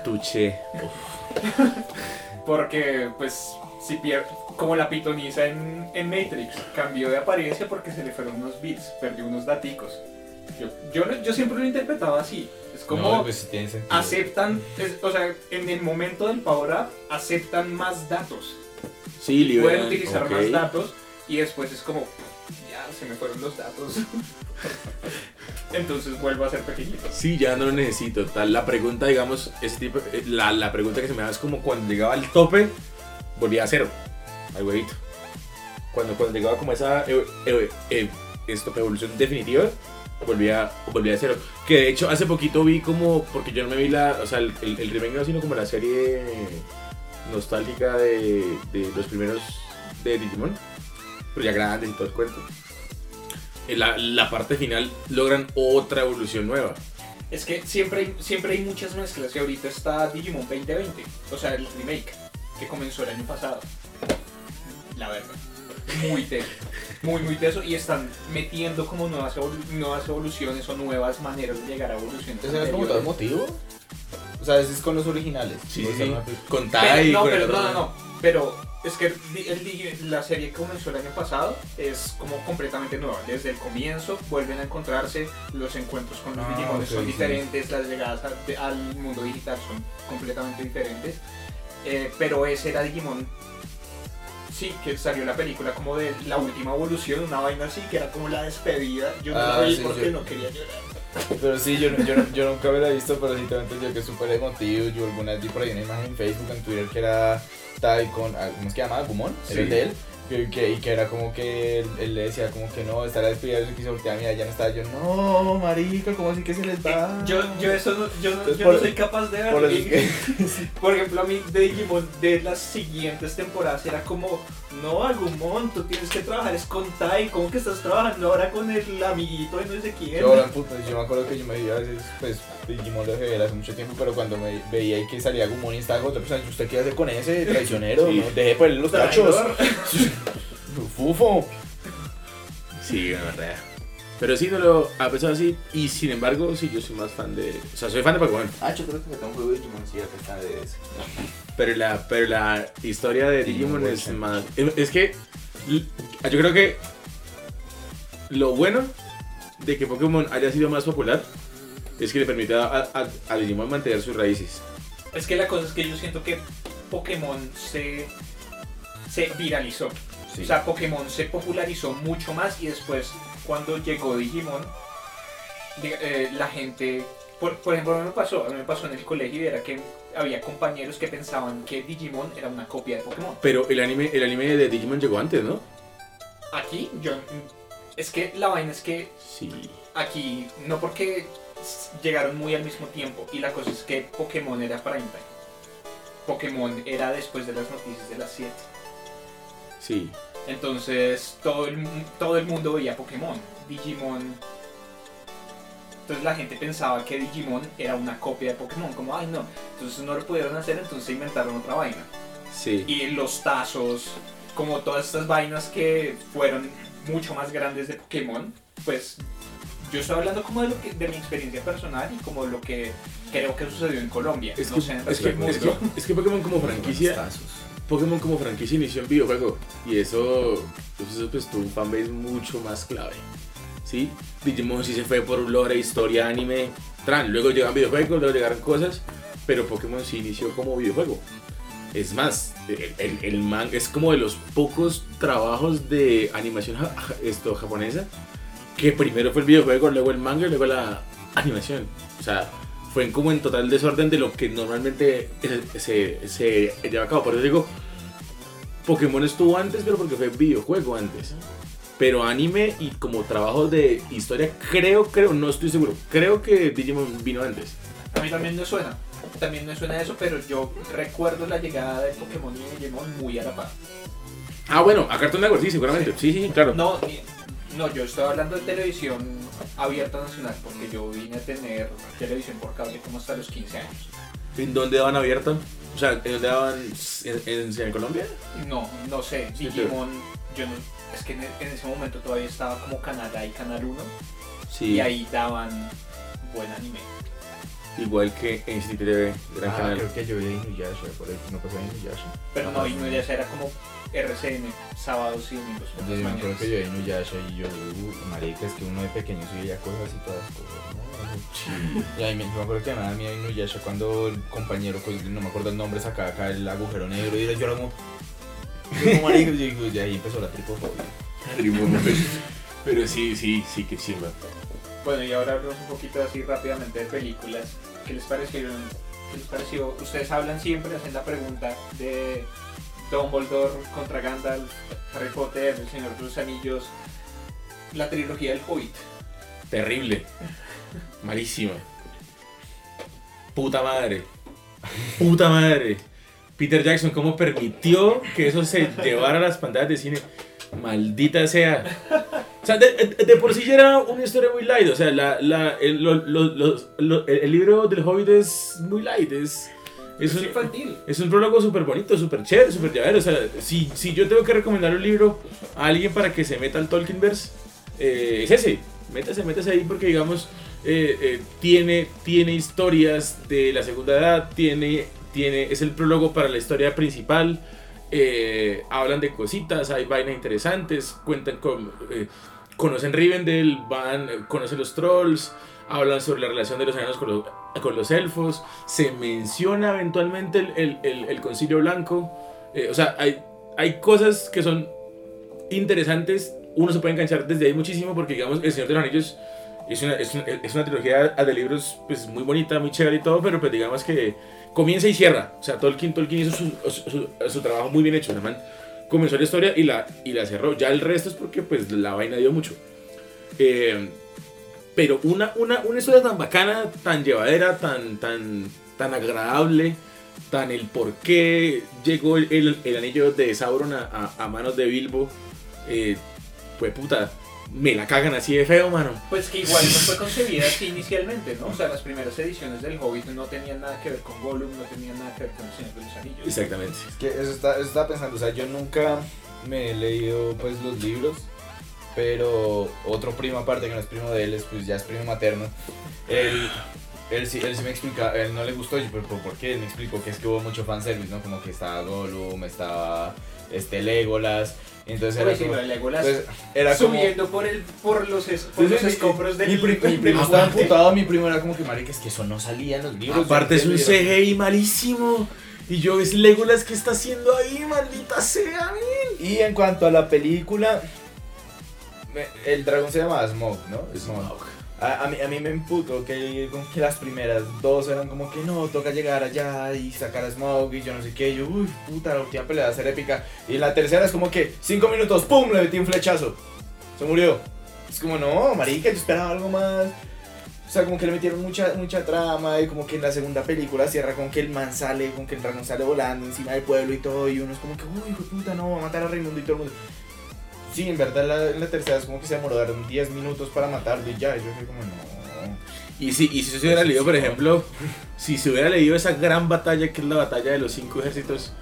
tuche. Porque, pues, si pier como la pitoniza en, en Matrix, cambió de apariencia porque se le fueron unos bits, perdió unos daticos. Yo, yo, siempre lo interpretaba así. Es como No, pues sí tiene sentido. aceptan, es- o sea, en el momento del power up, aceptan más datos. Sí, Pueden utilizar más datos y después es como, ya se me fueron los datos. Entonces vuelvo a ser pequeñito. Sí, ya no lo necesito. Tal, la pregunta, digamos, ese tipo, eh, la, la pregunta que se me da es como cuando llegaba al tope, volvía a cero, al huevito. Cuando, cuando llegaba como esa eh, eh, eh, esto, evolución definitiva, volvía, volvía a cero. Que de hecho hace poquito vi como, porque yo no me vi la, o sea, el, remake no, sino como la serie nostálgica de, de los primeros de Digimon, pero ya grandes y todo el cuento. En la, la parte final logran otra evolución nueva. Es que siempre siempre hay muchas mezclas y ahorita está Digimon 2020, o sea, el remake que comenzó el año pasado. La verdad. Muy teso. Muy, muy teso y están metiendo como nuevas, evolu- nuevas evoluciones o nuevas maneras de llegar a evoluciones. ¿Ese es como todo el motivo? O sea, ese es con los originales. Sí, sí, Con Pero, Tai, no, pero no, no, no. Pero es que el, el Digi- la serie que comenzó el año pasado es como completamente nueva. Desde el comienzo vuelven a encontrarse, los encuentros con los Ah, Digimones son sí. diferentes, las llegadas a- de- al mundo digital son completamente diferentes. Eh, pero ese era Digimon. Sí, que salió la película como de la última evolución, una vaina así, que era como la despedida. Yo no Ah, la vi sí, porque yo- no quería llorar. Pero sí, yo, yo, yo nunca me la he visto, pero sí tengo entendido que es súper emotivo. Yo alguna vez vi por ahí una imagen en Facebook, en Twitter, que era Tai con, ¿cómo es que llama? Gumon, Sí. el de él. Que, que- y que era como que él, él le decía como que no, estar a despedida, yo quise voltear, mira, ya no estaba yo, no, marica, ¿cómo así que se les va? Yo, yo eso no, yo no, Entonces, yo por- no soy capaz de ver. Por que- Por ejemplo, a mí de Digimon de las siguientes temporadas era como, no, Agumon, tú tienes que trabajar es con Tai, ¿cómo que estás trabajando ahora con el amiguito de no sé quién? Yo, ahora, puta, yo me acuerdo que yo me veía a veces, pues, Digimon lo dejé hace mucho tiempo, pero cuando me veía que salía Gumon y estaba con otra persona, ¿usted qué hace con ese traicionero? Sí. ¿no? Deje pues los cachos. Fufo. Sí, gonorrea. Pero sí, no lo ha pensado así. Y sin embargo, sí, yo soy más fan de. O sea, soy fan de Pokémon. Ah, yo creo que tengo un juego de Digimon, sí, acá está de ese. Pero la, pero la historia de Digimon es World más. Es, que. Yo creo que. Lo bueno de que Pokémon haya sido más popular es que le permite a, a- a Digimon mantener sus raíces. Es que la cosa es que yo siento que Pokémon se, se viralizó. Sí. O sea, Pokémon se popularizó mucho más y después cuando llegó Digimon, eh, la gente, por, por ejemplo, a mí me pasó, a mí me pasó en el colegio y era que había compañeros que pensaban que Digimon era una copia de Pokémon. Pero el anime, el anime de Digimon llegó antes, ¿no? Aquí, yo, es que la vaina es que Sí. aquí, no porque llegaron muy al mismo tiempo y la cosa es que Pokémon era prime time. Pokémon era después de las noticias de las 7. Sí. Entonces todo el, todo el mundo veía Pokémon. Digimon. Entonces la gente pensaba que Digimon era una copia de Pokémon. Como, ay no. Entonces no lo pudieron hacer, entonces inventaron otra vaina. Sí. Y los tazos, como todas estas vainas que fueron mucho más grandes de Pokémon, pues yo estoy hablando como de, lo que, de mi experiencia personal y como lo que creo que sucedió en Colombia. Es no que, sé en es, que, es, que, es que Pokémon como franquicia Tazos. Pokémon como franquicia inició en videojuego y eso, pues, eso pues tuvo un fanbase mucho más clave. ¿Sí? Digimon sí se fue por lore, historia, anime, tran. Luego llegan videojuegos, luego llegaron cosas, pero Pokémon sí inició como videojuego. Es más, el, el, el es como de los pocos trabajos de animación esto, japonesa que primero fue el videojuego, luego el manga y luego la animación. O sea, fue como en total desorden de lo que normalmente se, se lleva a cabo. Por eso digo, Pokémon estuvo antes, pero porque fue videojuego antes. Pero anime y como trabajo de historia, creo, creo, no estoy seguro. Creo que Digimon vino antes. A mí también me suena. También me suena eso, pero yo recuerdo la llegada de Pokémon y Digimon muy a la par. Ah, bueno, a Cartoon Network, sí, seguramente. Sí, sí, claro. No, no, yo estoy hablando de televisión abierta nacional, porque yo vine a tener televisión por cable como hasta los 15 años. ¿En dónde daban abierta? O sea, ¿en dónde daban en, en, en Colombia? No, no sé, Digimon, yo no, es que en, en ese momento todavía estaba como Canal A y Canal 1, Sí. y ahí daban buen anime. Igual que en City TV, gran Ah, canal. creo que yo vi a Inuyasha, por ahí no pasaba Inuyasha. Pero no, no ya era como RCN, sábados y domingos Yo me acuerdo que yo vi a Inuyasha y yo, uh, marica, es que uno de pequeño sí veía cosas y todas cosas, ¿no? Y ahí me, yo me acuerdo que daba miedo Inuyasha cuando el compañero, pues, no me acuerdo el nombre, sacaba acá el agujero negro y yo era como... como y yo digo, y ahí empezó la tripofobia. Pero sí, sí, sí, que chimba. Bueno, y ahora hablamos un poquito así rápidamente de películas. ¿Qué les parecieron? ¿Qué les pareció? Ustedes hablan siempre, hacen la pregunta de Dumbledore contra Gandalf, Harry Potter, El Señor de los Anillos, la trilogía del Hobbit. Terrible. Malísima. Puta madre. Puta madre. Peter Jackson, ¿cómo permitió que eso se llevara a las pantallas de cine? Maldita sea. O sea, de, de- de por sí ya era una historia muy light. O sea, la, la, el, lo- lo- lo- el- el libro del Hobbit es muy light. Es, es, Es un, infantil. es un prólogo súper bonito, súper chévere, súper llavero. O sea, si, si yo tengo que recomendar un libro a alguien para que se meta al Tolkienverse, eh, es ese. Métase, métase ahí porque, digamos, eh, eh, tiene, tiene historias de la segunda edad, tiene, tiene, es el prólogo para la historia principal. eh, hablan de cositas, hay vainas interesantes, cuentan con. eh, conocen Rivendell, van, conocen los trolls, hablan sobre la relación de los enanos con los, con los elfos, se menciona eventualmente el, el- el- el concilio blanco, eh, o sea, hay, hay cosas que son interesantes, uno se puede enganchar desde ahí muchísimo porque digamos El Señor de los Anillos es una, es una, es una trilogía de libros pues muy bonita, muy chévere y todo, pero pues digamos que comienza y cierra, o sea, Tolkien, Tolkien hizo su, su, trabajo muy bien hecho, man comenzó la historia y la, y la cerró, ya el resto es porque pues la vaina dio mucho. Eh, pero una, una, una historia tan bacana, tan llevadera, tan, tan, tan agradable, tan el por qué llegó el, el- anillo de Sauron a manos de Bilbo, eh, pues puta, me la cagan así de feo, mano. Pues que igual no fue concebida así inicialmente, ¿no? O sea, las primeras ediciones del Hobbit no tenían nada que ver con Gollum, no tenían nada que ver con El Señor de los Anillos. Exactamente. Es que eso está, eso estaba pensando, o sea, yo nunca me he leído pues los libros, pero otro primo aparte que no es primo de él, es, pues ya es primo materno. Él, él, sí, él sí me explica, él no le gustó, yo, pero ¿por qué? Me explicó que es que hubo mucho fanservice, ¿no? Como que estaba Gollum, estaba este Legolas. Entonces era como, lo de Legolas pues, era como subiendo por, el, por los, es- por Sí, los escombros del mi, primo estaba guante. emputado, mi primo era como que marica, es que eso no salía en los libros. Aparte es un no entiendo". CGI malísimo. Y yo es Legolas que está haciendo ahí, maldita sea. men. Y en cuanto a la película, me- el dragón se llama Smoke, ¿no? Smoke. A, a mí, a mí me emputó que, las primeras dos eran como que no, toca llegar allá y sacar a Smoke y yo no sé qué. Yo, uy, puta, la última pelea va a ser épica. Y la tercera es como que cinco minutos, ¡pum! Le metí un flechazo. Se murió. Es como, no, marica, yo esperaba algo más. O sea, como que le metieron mucha, mucha trama y como que en la segunda película cierra con que el man sale, con que el dragón sale volando encima del pueblo y todo y uno es como que, uy, hijo puta, no, va a matar a Raimundo y todo el mundo. Sí, en verdad la, la tercera es como que se demoraron 10 minutos para matarlo y ya, yo soy como, no. Y si, y si se hubiera leído, por ejemplo, si se hubiera leído esa gran batalla que es la batalla de los cinco ejércitos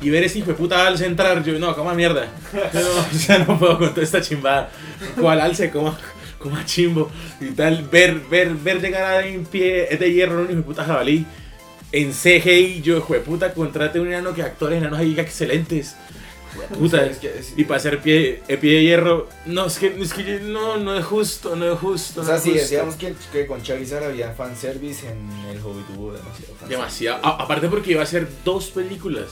y ver ese hijo de puta alce entrar, yo no, coma mierda. Yo no, o sea, no puedo con toda esta chimbada. ¿Cuál alce? Coma, coma chimbo y tal. Ver, ver, ver llegar a en pie de hierro un hijo de puta jabalí en CGI, yo hijo de puta, contrate un enano que actores enanos ahí excelentes. Puta, Es que es- y para hacer pie, eh, pie de hierro, no, es que, es que no, no es justo, no es justo. O no sea, es sí, justo. decíamos que, que con Charizard había fanservice, en el Hobbit hubo demasiado fanservice. Demasiado. A- aparte porque iba a ser dos películas.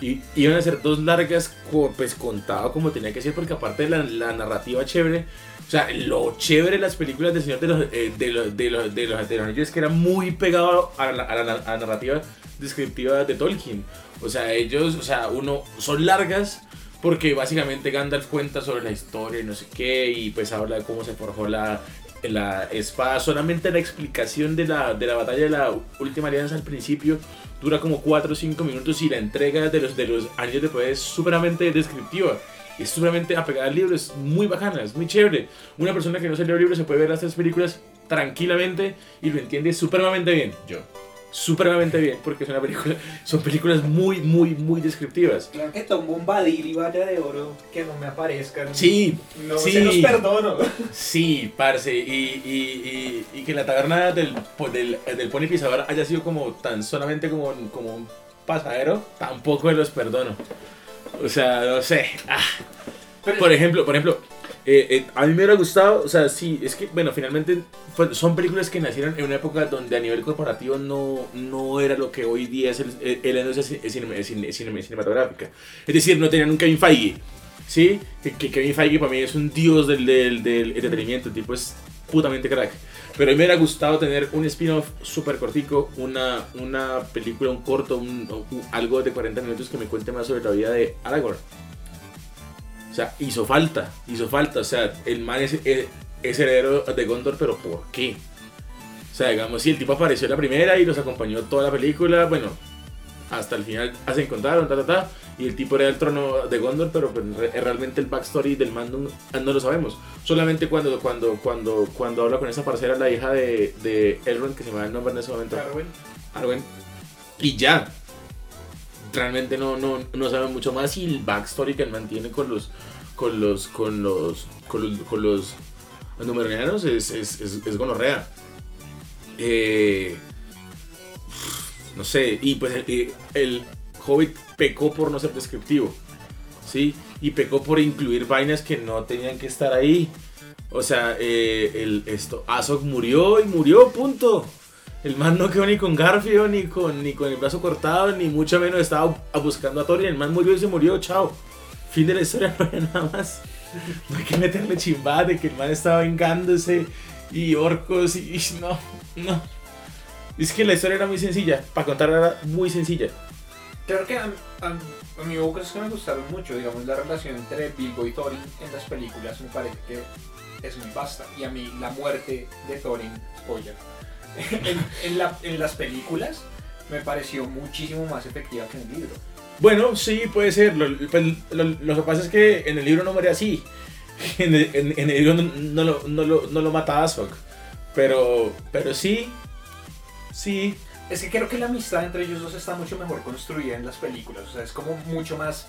Y iban a ser dos largas, pues contado como tenía que ser, porque aparte de la, la narrativa chévere, o sea, lo chévere de las películas del Señor de los, eh, de los, de los, de los, de los Anillos es que era muy pegado a la, a la- a la narrativa descriptiva de Tolkien. O sea, ellos, o sea, uno, son largas porque básicamente Gandalf cuenta sobre la historia y no sé qué, y pues habla de cómo se forjó la, la espada. Solamente la explicación de la, de la batalla de la última alianza al principio dura como 4 o 5 minutos y la entrega de los, de los anillos de poder es súperamente descriptiva. Es súperamente apegada al libro, es muy bacana, es muy chévere. Una persona que no se lee el libro se puede ver las tres películas tranquilamente y lo entiende supremamente bien. Yo. Supremamente bien, porque es una película, son películas muy, muy, muy descriptivas. Claro que Tom Bombadil y Valla de Oro que no me aparezcan. Sí, No sí. se los perdono. Sí, parce, y, y, y, y que la taberna del, po- del, del Pony Pisador haya sido como tan solamente como, como un pasadero, tampoco los perdono. O sea, no sé. ah. Pero- Por ejemplo, por ejemplo, eh, eh, a mí me hubiera gustado, o sea, sí, es que, bueno, finalmente fue- son películas que nacieron en una época donde a nivel corporativo no, no era lo que hoy día es el, el industria cine- cine- cine- cine- cinematográfica. Es decir, no tenían un Kevin Feige, ¿sí? Que, que Kevin Feige para mí es un dios del, del, del entretenimiento, el tipo es putamente crack. Pero a mí me hubiera gustado tener un spin-off súper cortico, una, una película, un corto, un- un- algo de 40 minutos que me cuente más sobre la vida de Aragorn. O sea, hizo falta, hizo falta. O sea, el man es, es, es heredero de Gondor, pero ¿por qué? O sea, digamos, si el tipo apareció en la primera y los acompañó toda la película, bueno, hasta el final se encontraron, ta, ta, ta, y el tipo era el trono de Gondor, pero pues, re- realmente el backstory del man no, no lo sabemos. Solamente cuando, cuando, cuando, cuando habla con esa parcera, la hija de, de Elrond, que se me va el nombre en ese momento. Arwen. Arwen. Y ya. Realmente no, no, no saben mucho más y el backstory que él mantiene con los con los con los con los, con los numerianos es, es, es, es gonorrea. Eh, no sé, y pues eh, el Hobbit pecó por no ser descriptivo, ¿sí? Y pecó por incluir vainas que no tenían que estar ahí. O sea, eh, el, esto, Azog murió y murió, punto. El man no quedó ni con Garfio, ni con, ni con el brazo cortado, ni mucho menos estaba buscando a Thorin. El man murió y se murió, chao. Fin de la historia, no hay nada más. No hay que meterle chimbada de que el man estaba vengándose y orcos y, no, no. Es que la historia era muy sencilla, para contar era muy sencilla. Claro que a, a- a mí hubo cosas que me gustaron mucho, digamos, la relación entre Bilbo y Thorin en las películas me parece que es muy vasta. Y a mí la muerte de Thorin, spoiler, en, en la- en las películas me pareció muchísimo más efectiva que en el libro. Bueno, sí, puede ser. Lo, pues, lo- lo que pasa es que en el libro no muere así. En el, en- en el libro no, no lo, no, lo, no lo mata Azog. Pero, pero sí, sí. Es que creo que la amistad entre ellos dos está mucho mejor construida en las películas, o sea, es como mucho más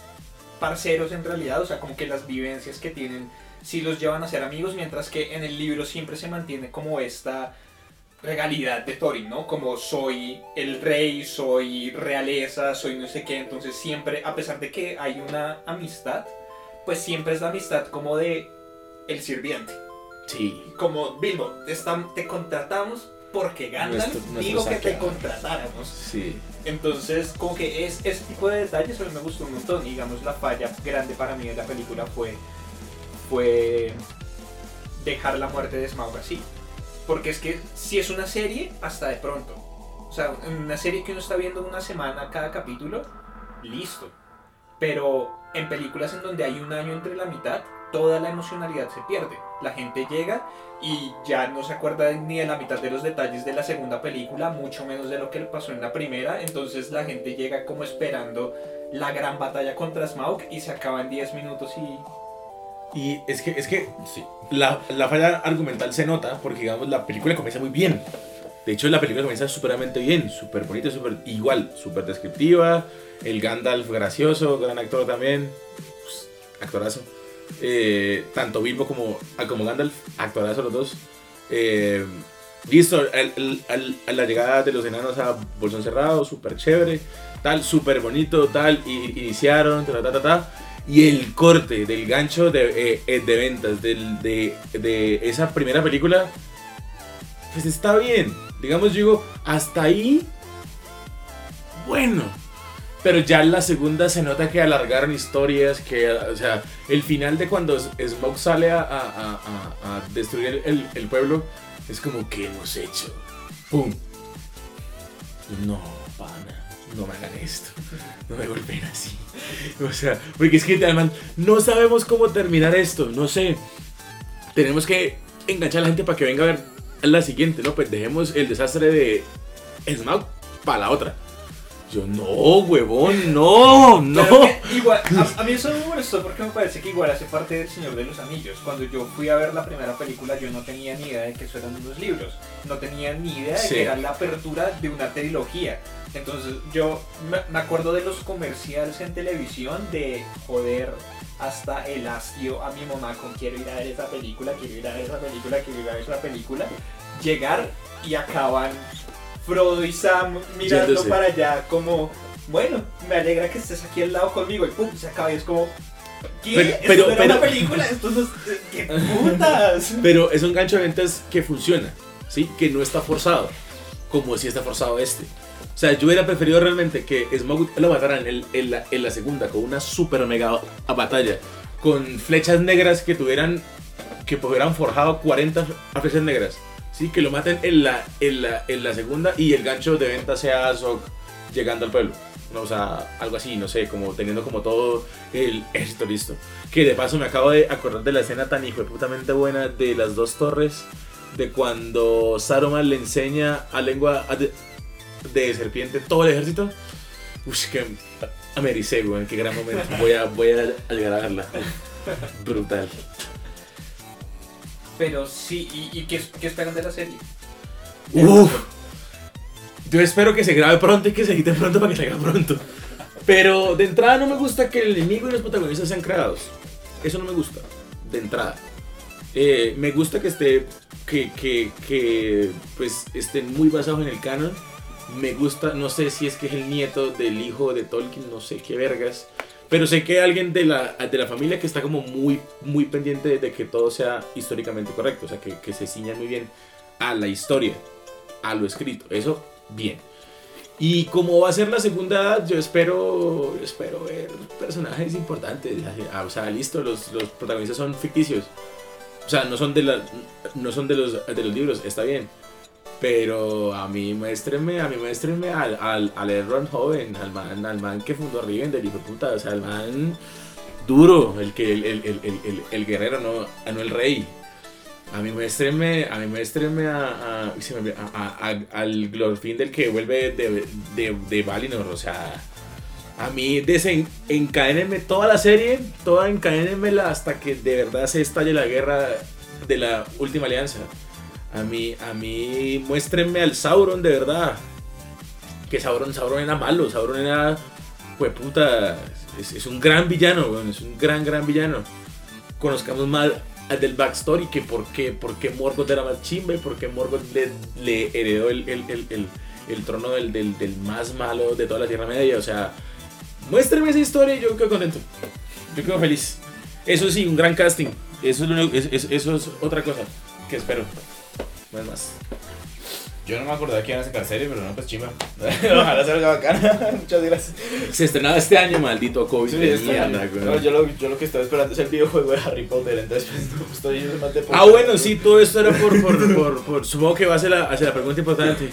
parceros en realidad, o sea, como que las vivencias que tienen sí los llevan a ser amigos, mientras que en el libro siempre se mantiene como esta regalidad de Thorin, ¿no? Como soy el rey, soy realeza, soy no sé qué, entonces siempre, a pesar de que hay una amistad, pues siempre es la amistad como de el sirviente. Sí. Como Bilbo, te, contratamos porque Gandalf Nuestro- nuestro digo que te contratáramos. Sí. Entonces, como que es ese tipo de detalles a mí me gustó un montón. Digamos, la falla grande para mí de la película fue, fue dejar la muerte de Smaug así. Porque es que si es una serie, hasta de pronto. O sea, una serie que uno está viendo una semana cada capítulo, listo. Pero en películas en donde hay un año entre la mitad, toda la emocionalidad se pierde. La gente llega y ya no se acuerda ni de la mitad de los detalles de la segunda película, mucho menos de lo que le pasó en la primera. Entonces la gente llega como esperando la gran batalla contra Smaug y se acaba en 10 minutos y... Y es que, es que la, la falla argumental se nota porque, digamos, la película comienza muy bien. De hecho, la película comienza superamente bien, súper bonita, súper igual, súper descriptiva. El Gandalf gracioso, gran actor también, pues, actorazo. Eh, tanto Bilbo como, ah, como Gandalf, actorazo los dos. Eh, listo, a la llegada de los enanos a Bolsón Cerrado, súper chévere, tal, súper bonito, tal, y iniciaron, ta, ta, ta, ta. Y el corte del gancho de, eh, eh, ventas de, de esa primera película, pues está bien. Digamos, digo, hasta ahí, bueno. Pero ya en la segunda se nota que alargaron historias, que, o sea, el final de cuando S- Smaug sale a, a- a- destruir el, el pueblo, es como, ¿qué hemos hecho? ¡Pum! No, no me hagan esto, no me golpeen así. O sea, porque es que además no sabemos cómo terminar esto, no sé. Tenemos que enganchar a la gente para que venga a ver la siguiente, ¿no? Pues dejemos el desastre de Smaug para la otra. Yo, no, huevón, no, no. Que igual, a, a mí eso me molestó porque me parece que igual hace parte del Señor de los Anillos. Cuando yo fui a ver la primera película yo no tenía ni idea de que eso eran unos libros. No tenía ni idea de Sí. que era la apertura de una trilogía. Entonces yo me, acuerdo de los comerciales en televisión de joder hasta el hastio a mi mamá con quiero ir a ver esa película, quiero ir a ver esa película, quiero ir a ver esa película. Llegar y acaban Frodo y Sam mirando Yéndose. para allá como, bueno, me alegra que estés aquí al lado conmigo y pum, se acaba y es como, ¿qué? Pero- ¿Esto pero- no era pero- una película? Esto no es... ¡Qué putas! Pero es un gancho de ventas que funciona, ¿sí? Que no está forzado, como si está forzado este. O sea, yo hubiera preferido realmente que Smaug lo mataran en, en la, en la segunda con una super mega batalla, con flechas negras que tuvieran, que hubieran forjado 40 flechas negras, ¿sí? Que lo maten en la, en la, en la segunda y el gancho de venta sea Azog llegando al pueblo. No, o sea, algo así, no sé, como teniendo como todo el esto listo. Que de paso me acabo de acordar de la escena tan putamente buena de las dos torres. De cuando Saruman le enseña a lengua de serpiente todo el ejército. Uy, que a me ericé, güey, qué gran momento. Voy a, voy a. Brutal. Pero sí, ¿y, y qué, qué esperan de la serie? Uf. Yo espero que se grabe pronto y que se edite pronto para que salga pronto. Pero de entrada no me gusta que el enemigo y los protagonistas sean creados. Eso no me gusta. De entrada. Eh, me gusta que esté. Que, que, que pues estén muy basados en el canon. Me gusta, no sé si es que es el nieto del hijo de Tolkien, no sé qué vergas. Pero sé que alguien de la, de la familia que está como muy, muy pendiente de que todo sea históricamente correcto. O sea, que, que se ciñan muy bien a la historia, a lo escrito. Eso, bien. Y como va a ser la segunda edad, yo espero, espero ver personajes importantes. Ah, O sea, listo, los, los protagonistas son ficticios. O sea, no son de, la, no son de, los, de los libros, está bien. Pero a mí muéstrenme, a mí muéstrenme al, al, al Elrond joven, al man, al man que fundó Rivendell, hijo puta. O sea, el man duro, el, que, el, el, el, el, guerrero, no, no el rey. A mí muéstrenme, a mí muéstrenme a, a- a- a- al Glorfindel que vuelve de, de, de Valinor, o sea, a mí desencadénenme toda la serie, toda encadénenmela hasta que de verdad se estalle la guerra de la última alianza. A mí, a mí muéstrenme al Sauron de verdad. Que Sauron, Sauron era malo, Sauron era puta, es, un gran villano, weón, es un gran, gran villano. Conozcamos más del backstory, que por qué, por qué Morgoth era más chimba y por qué Morgoth le, heredó el, el, el, el, trono del, del, del más malo de toda la Tierra Media. O sea, muéstrame esa historia y yo quedo contento. Yo quedo feliz. Eso sí, un gran casting. Eso es, lo único- es- es- eso es otra cosa que espero. No es más. Yo no me acordaba que iban a sacar serie, pero no, pues chimba. Ojalá salga bacana. Muchas gracias. Se estrenaba este año, maldito COVID. Sí, este mierda. No, yo, lo, yo lo que estaba esperando es el videojuego de Harry Potter, entonces pues no estoy más de Ah, bueno, sí, todo esto era por, por, por, por- supongo que va hacia la, hacia la pregunta importante.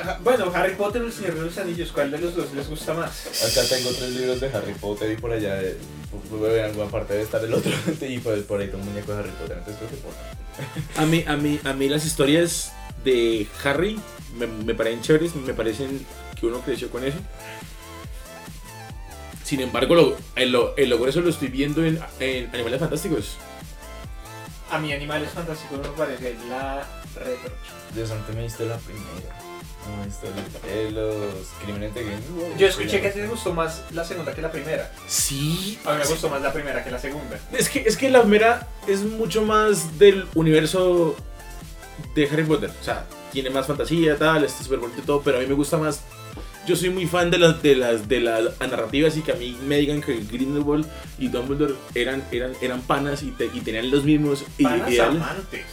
Ajá, Bueno, Harry Potter o el Señor de los Anillos, ¿cuál de los dos les gusta más? Acá tengo tres libros de Harry Potter y por allá, eh, por- en alguna parte debe estar el otro. Y por, por ahí tengo un muñeco de Harry Potter, entonces creo que Potter. A mí, a mí, a mí las historias de Harry me, me parecen chéveres, me parecen que uno creció con eso. Sin embargo, lo, el, el logro eso lo estoy viendo en, en Animales Fantásticos. A mí Animales Fantásticos me parece la retro. Dios santo, me diste la primera. No eh, los crímenes de Grindelwald. Yo escuché que a ti te gustó más la segunda que la primera. Sí. A mí me gustó más la primera que la segunda. Es que, es que la primera es mucho más del universo de Harry Potter. O sea, tiene más fantasía, tal, está súper bonito y todo, pero a mí me gusta más. Yo soy muy fan de las, de las, de las narrativas y que a mí me digan que Grindelwald y Dumbledore eran, eran, eran panas y, te- y tenían los mismos Panas ideales. amantes.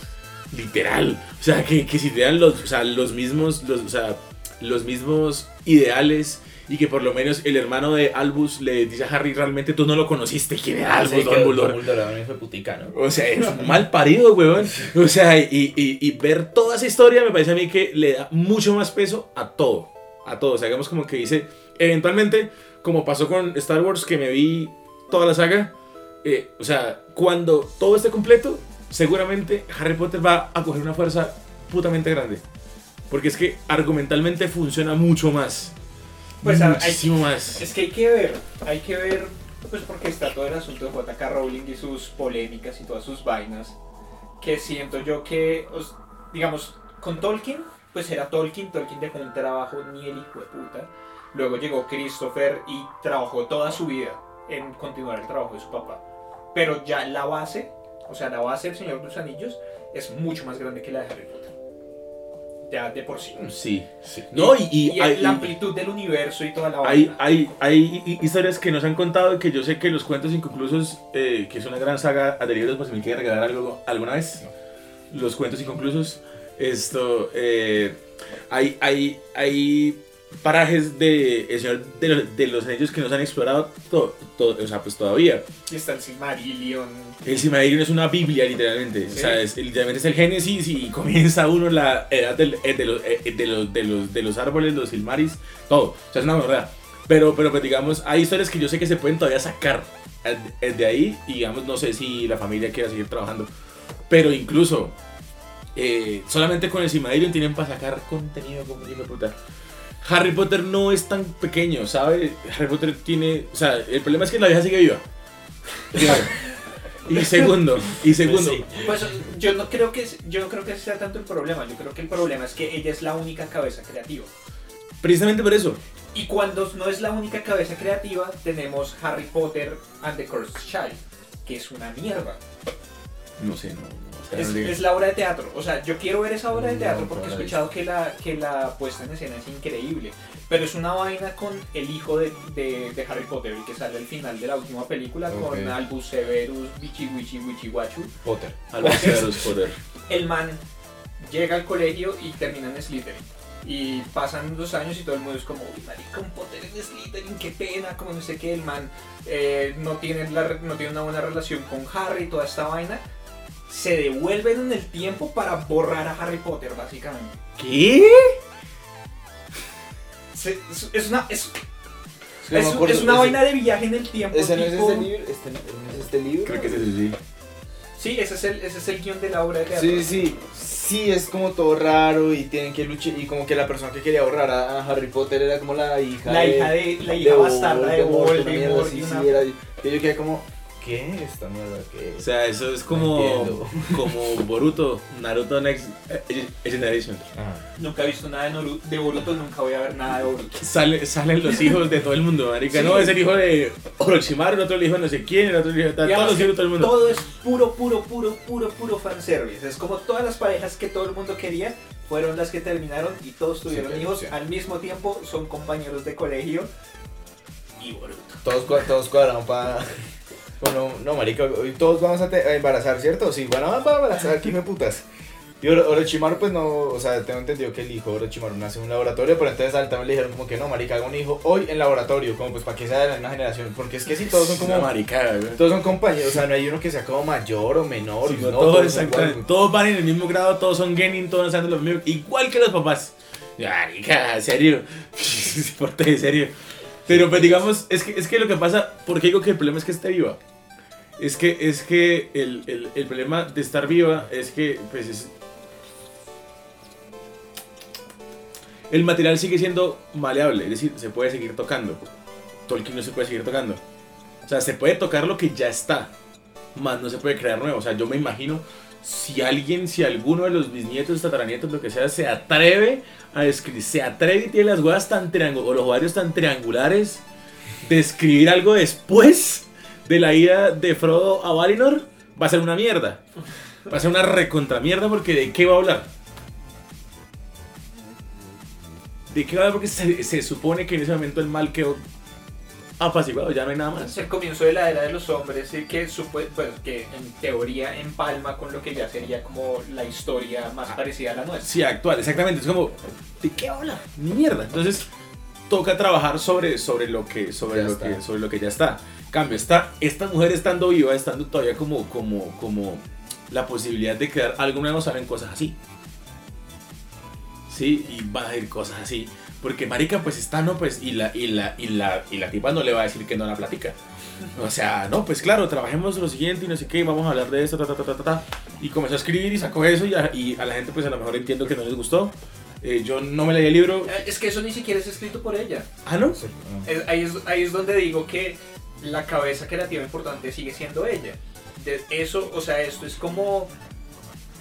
Literal. O sea, que, que si tenían los, o sea, los mismos, los, o sea, los mismos ideales y que por lo menos el hermano de Albus le dice a Harry, realmente tú no lo conociste, ¿quién era Ah, Albus sí, Dumbledore? Dumbledore también fue putica, ¿no? O sea, es mal parido, weón. O sea, y, y- y ver toda esa historia me parece a mí que le da mucho más peso a todo. A todo. O sea, digamos como que dice, eventualmente, como pasó con Star Wars, que me vi toda la saga, eh, o sea, cuando todo esté completo, seguramente Harry Potter va a coger una fuerza putamente grande. Porque es que argumentalmente funciona mucho más. Pues, a- hay- muchísimo más. Es que hay que ver, hay que ver, pues porque está todo el asunto de JK Rowling y sus polémicas y todas sus vainas, que siento yo que, os- digamos, con Tolkien, pues era Tolkien, Tolkien dejó un trabajo ni el hijo de puta, luego llegó Christopher y trabajó toda su vida en continuar el trabajo de su papá, pero ya la base, o sea, la base del Señor de los Anillos es mucho más grande que la de Harry Potter, ya de por sí. Sí. No, y, y- Y, hay- la amplitud del universo y toda la Hay, vaina. hay, hay hi- historias que nos han contado y que yo sé que los cuentos inconclusos, eh, que es una gran saga de libros, pues si me quiere regalar algo alguna vez. Los cuentos inconclusos. Esto, eh, hay, hay, hay parajes de El Señor de los, de los Anillos que nos han explorado to- to- o sea, pues todavía. Y está el Silmarillion. El Silmarillion es una biblia, literalmente. O Sí. sea, es, literalmente es el Génesis y comienza uno la edad del- eh, de, los, eh, de, los, de, los, de los árboles, los Silmaris, todo. O sea, es una verdad. Pero, pero pues, digamos, hay historias que yo sé que se pueden todavía sacar eh, eh, de ahí y digamos, no sé si la familia quiera seguir trabajando. Pero incluso, eh, solamente con el Silmarillion tienen para sacar contenido como puta. Harry Potter no es tan pequeño, ¿sabe? Harry Potter tiene... O sea, el problema es que la vieja sigue viva. Y segundo, y segundo, Sí. Pues yo no creo que yo no creo que ese sea tanto el problema. Yo creo que el problema es que ella es la única cabeza creativa. precisamente por eso. Y cuando no es la única cabeza creativa, tenemos Harry Potter and the Cursed Child, que es una mierda. No sé, no. o sea, Es, no es la obra de teatro. O sea, yo quiero ver esa obra de teatro no porque he escuchado que la, que la puesta en escena es increíble. Pero es una vaina con el hijo de, de, de Harry Potter, el que sale al final de la última película, con Albus Severus, Wichi Wichi Wichi Wachu. Potter. Albus Severus Potter. el man llega al colegio y termina en Slytherin. Y pasan dos años y todo el mundo es como, uy, marica, un Potter en Slytherin, qué pena, como no sé qué, el man eh, no, tiene la no tiene una buena relación con Harry y toda esta vaina. Se devuelven en el tiempo para borrar a Harry Potter, básicamente. ¿Qué? Se- es, es una, es, es- me acuerdo, es una ese- vaina de viaje en el tiempo. ¿Ese no es este libro? ¿Este no no es este libro? Creo que es ese, sí. Sí, ese es, el, ese es el guion de la obra de teatro. Sí, sí, sí, es como todo raro y tienen que luchar y como que la persona que quería ahorrar a Harry Potter era como la hija La de, hija de la hija bastarda de una mierda Voldemort sí, una- era- y yo quedé como, ¿qué? Esta mierda, ¿qué? O sea, eso es como, como Boruto, Naruto Next eh, Generation. Ajá. Nunca he visto nada de, Noru- de Boruto, nunca voy a ver nada de Boruto. Sale, salen los hijos de todo el mundo, marica. Sí. No, es el hijo de Orochimaru, el otro el hijo de no sé quién, el otro el hijo de tal, todos los hijos de todo el mundo. Todo es puro, puro, puro, puro, puro fanservice. Es como todas las parejas que todo el mundo quería fueron las que terminaron y todos tuvieron Sí, hijos sí. al mismo tiempo, son compañeros de colegio y Boruto. Todos, todos cuadraron para... Bueno, no, marica, hoy todos vamos a, embarazar, ¿cierto? Sí, bueno, vamos a embarazar, aquí me putas. Y Oro- Orochimaru, pues no, o sea, tengo entendido que el hijo de Orochimaru nace en un laboratorio, pero entonces al también le dijeron como que no, marica, haga un hijo hoy en laboratorio, como pues para que sea de la misma generación, porque es que si todos son como... maricada, güey. Todos son compañeros, o sea, no hay uno que sea como mayor o menor, Sí, no, no, todos, exactamente, igual. todos van en el mismo grado, todos son genin, todos hacen lo mismo, igual que los papás. Marica, en serio. Porte, en serio. Pero pues digamos, es que, es que lo que pasa, porque digo que el problema es que esté viva. Es que, es que el, el, el problema de estar viva es que, pues es... El material sigue siendo maleable, es decir, se puede seguir tocando. Tolkien no se puede seguir tocando. O sea, se puede tocar lo que ya está, más no se puede crear nuevo. O sea, yo me imagino si alguien, si alguno de los bisnietos, tataranietos, lo que sea, se atreve a escribir, se atreve y tiene las huevas tan triangulares, o los ovarios tan triangulares de escribir algo después de la ida de Frodo a Valinor, va a ser una mierda. Va a ser una recontra mierda porque ¿de qué va a hablar? ¿De qué va a hablar? Porque se, se supone que en ese momento el mal quedó apaciguado, ya no hay nada Es más. el comienzo de la era de los hombres y que, supo- pues, que en teoría empalma con lo que ya sería como la historia más parecida a la nuestra. Sí, actual, exactamente. Es como, ¿de qué habla? Ni mierda. Entonces, toca trabajar sobre, sobre, lo, que, sobre, Ya lo, está. que, sobre lo que ya está. Cambio, esta, esta mujer estando viva, estando todavía como, como, como la posibilidad de crear algo nuevo, saben cosas así. Sí, y van a ir cosas así. Porque marica, pues está, ¿no? Pues, y la, y la, y la, y la tipa no le va a decir que no la platica. O sea, no, pues claro, trabajemos lo siguiente y no sé qué, vamos a hablar de esto, ta, ta, ta, ta, ta, ta. Y comenzó a escribir y sacó eso y a, y a la gente pues a lo mejor entiendo que no les gustó. Eh, yo no me leí el libro. Eh, Es que eso ni siquiera es escrito por ella. Ah, ¿no? Sí, no. Es- ahí, es, ahí es donde digo que la cabeza creativa importante sigue siendo ella. De eso, o sea, esto es como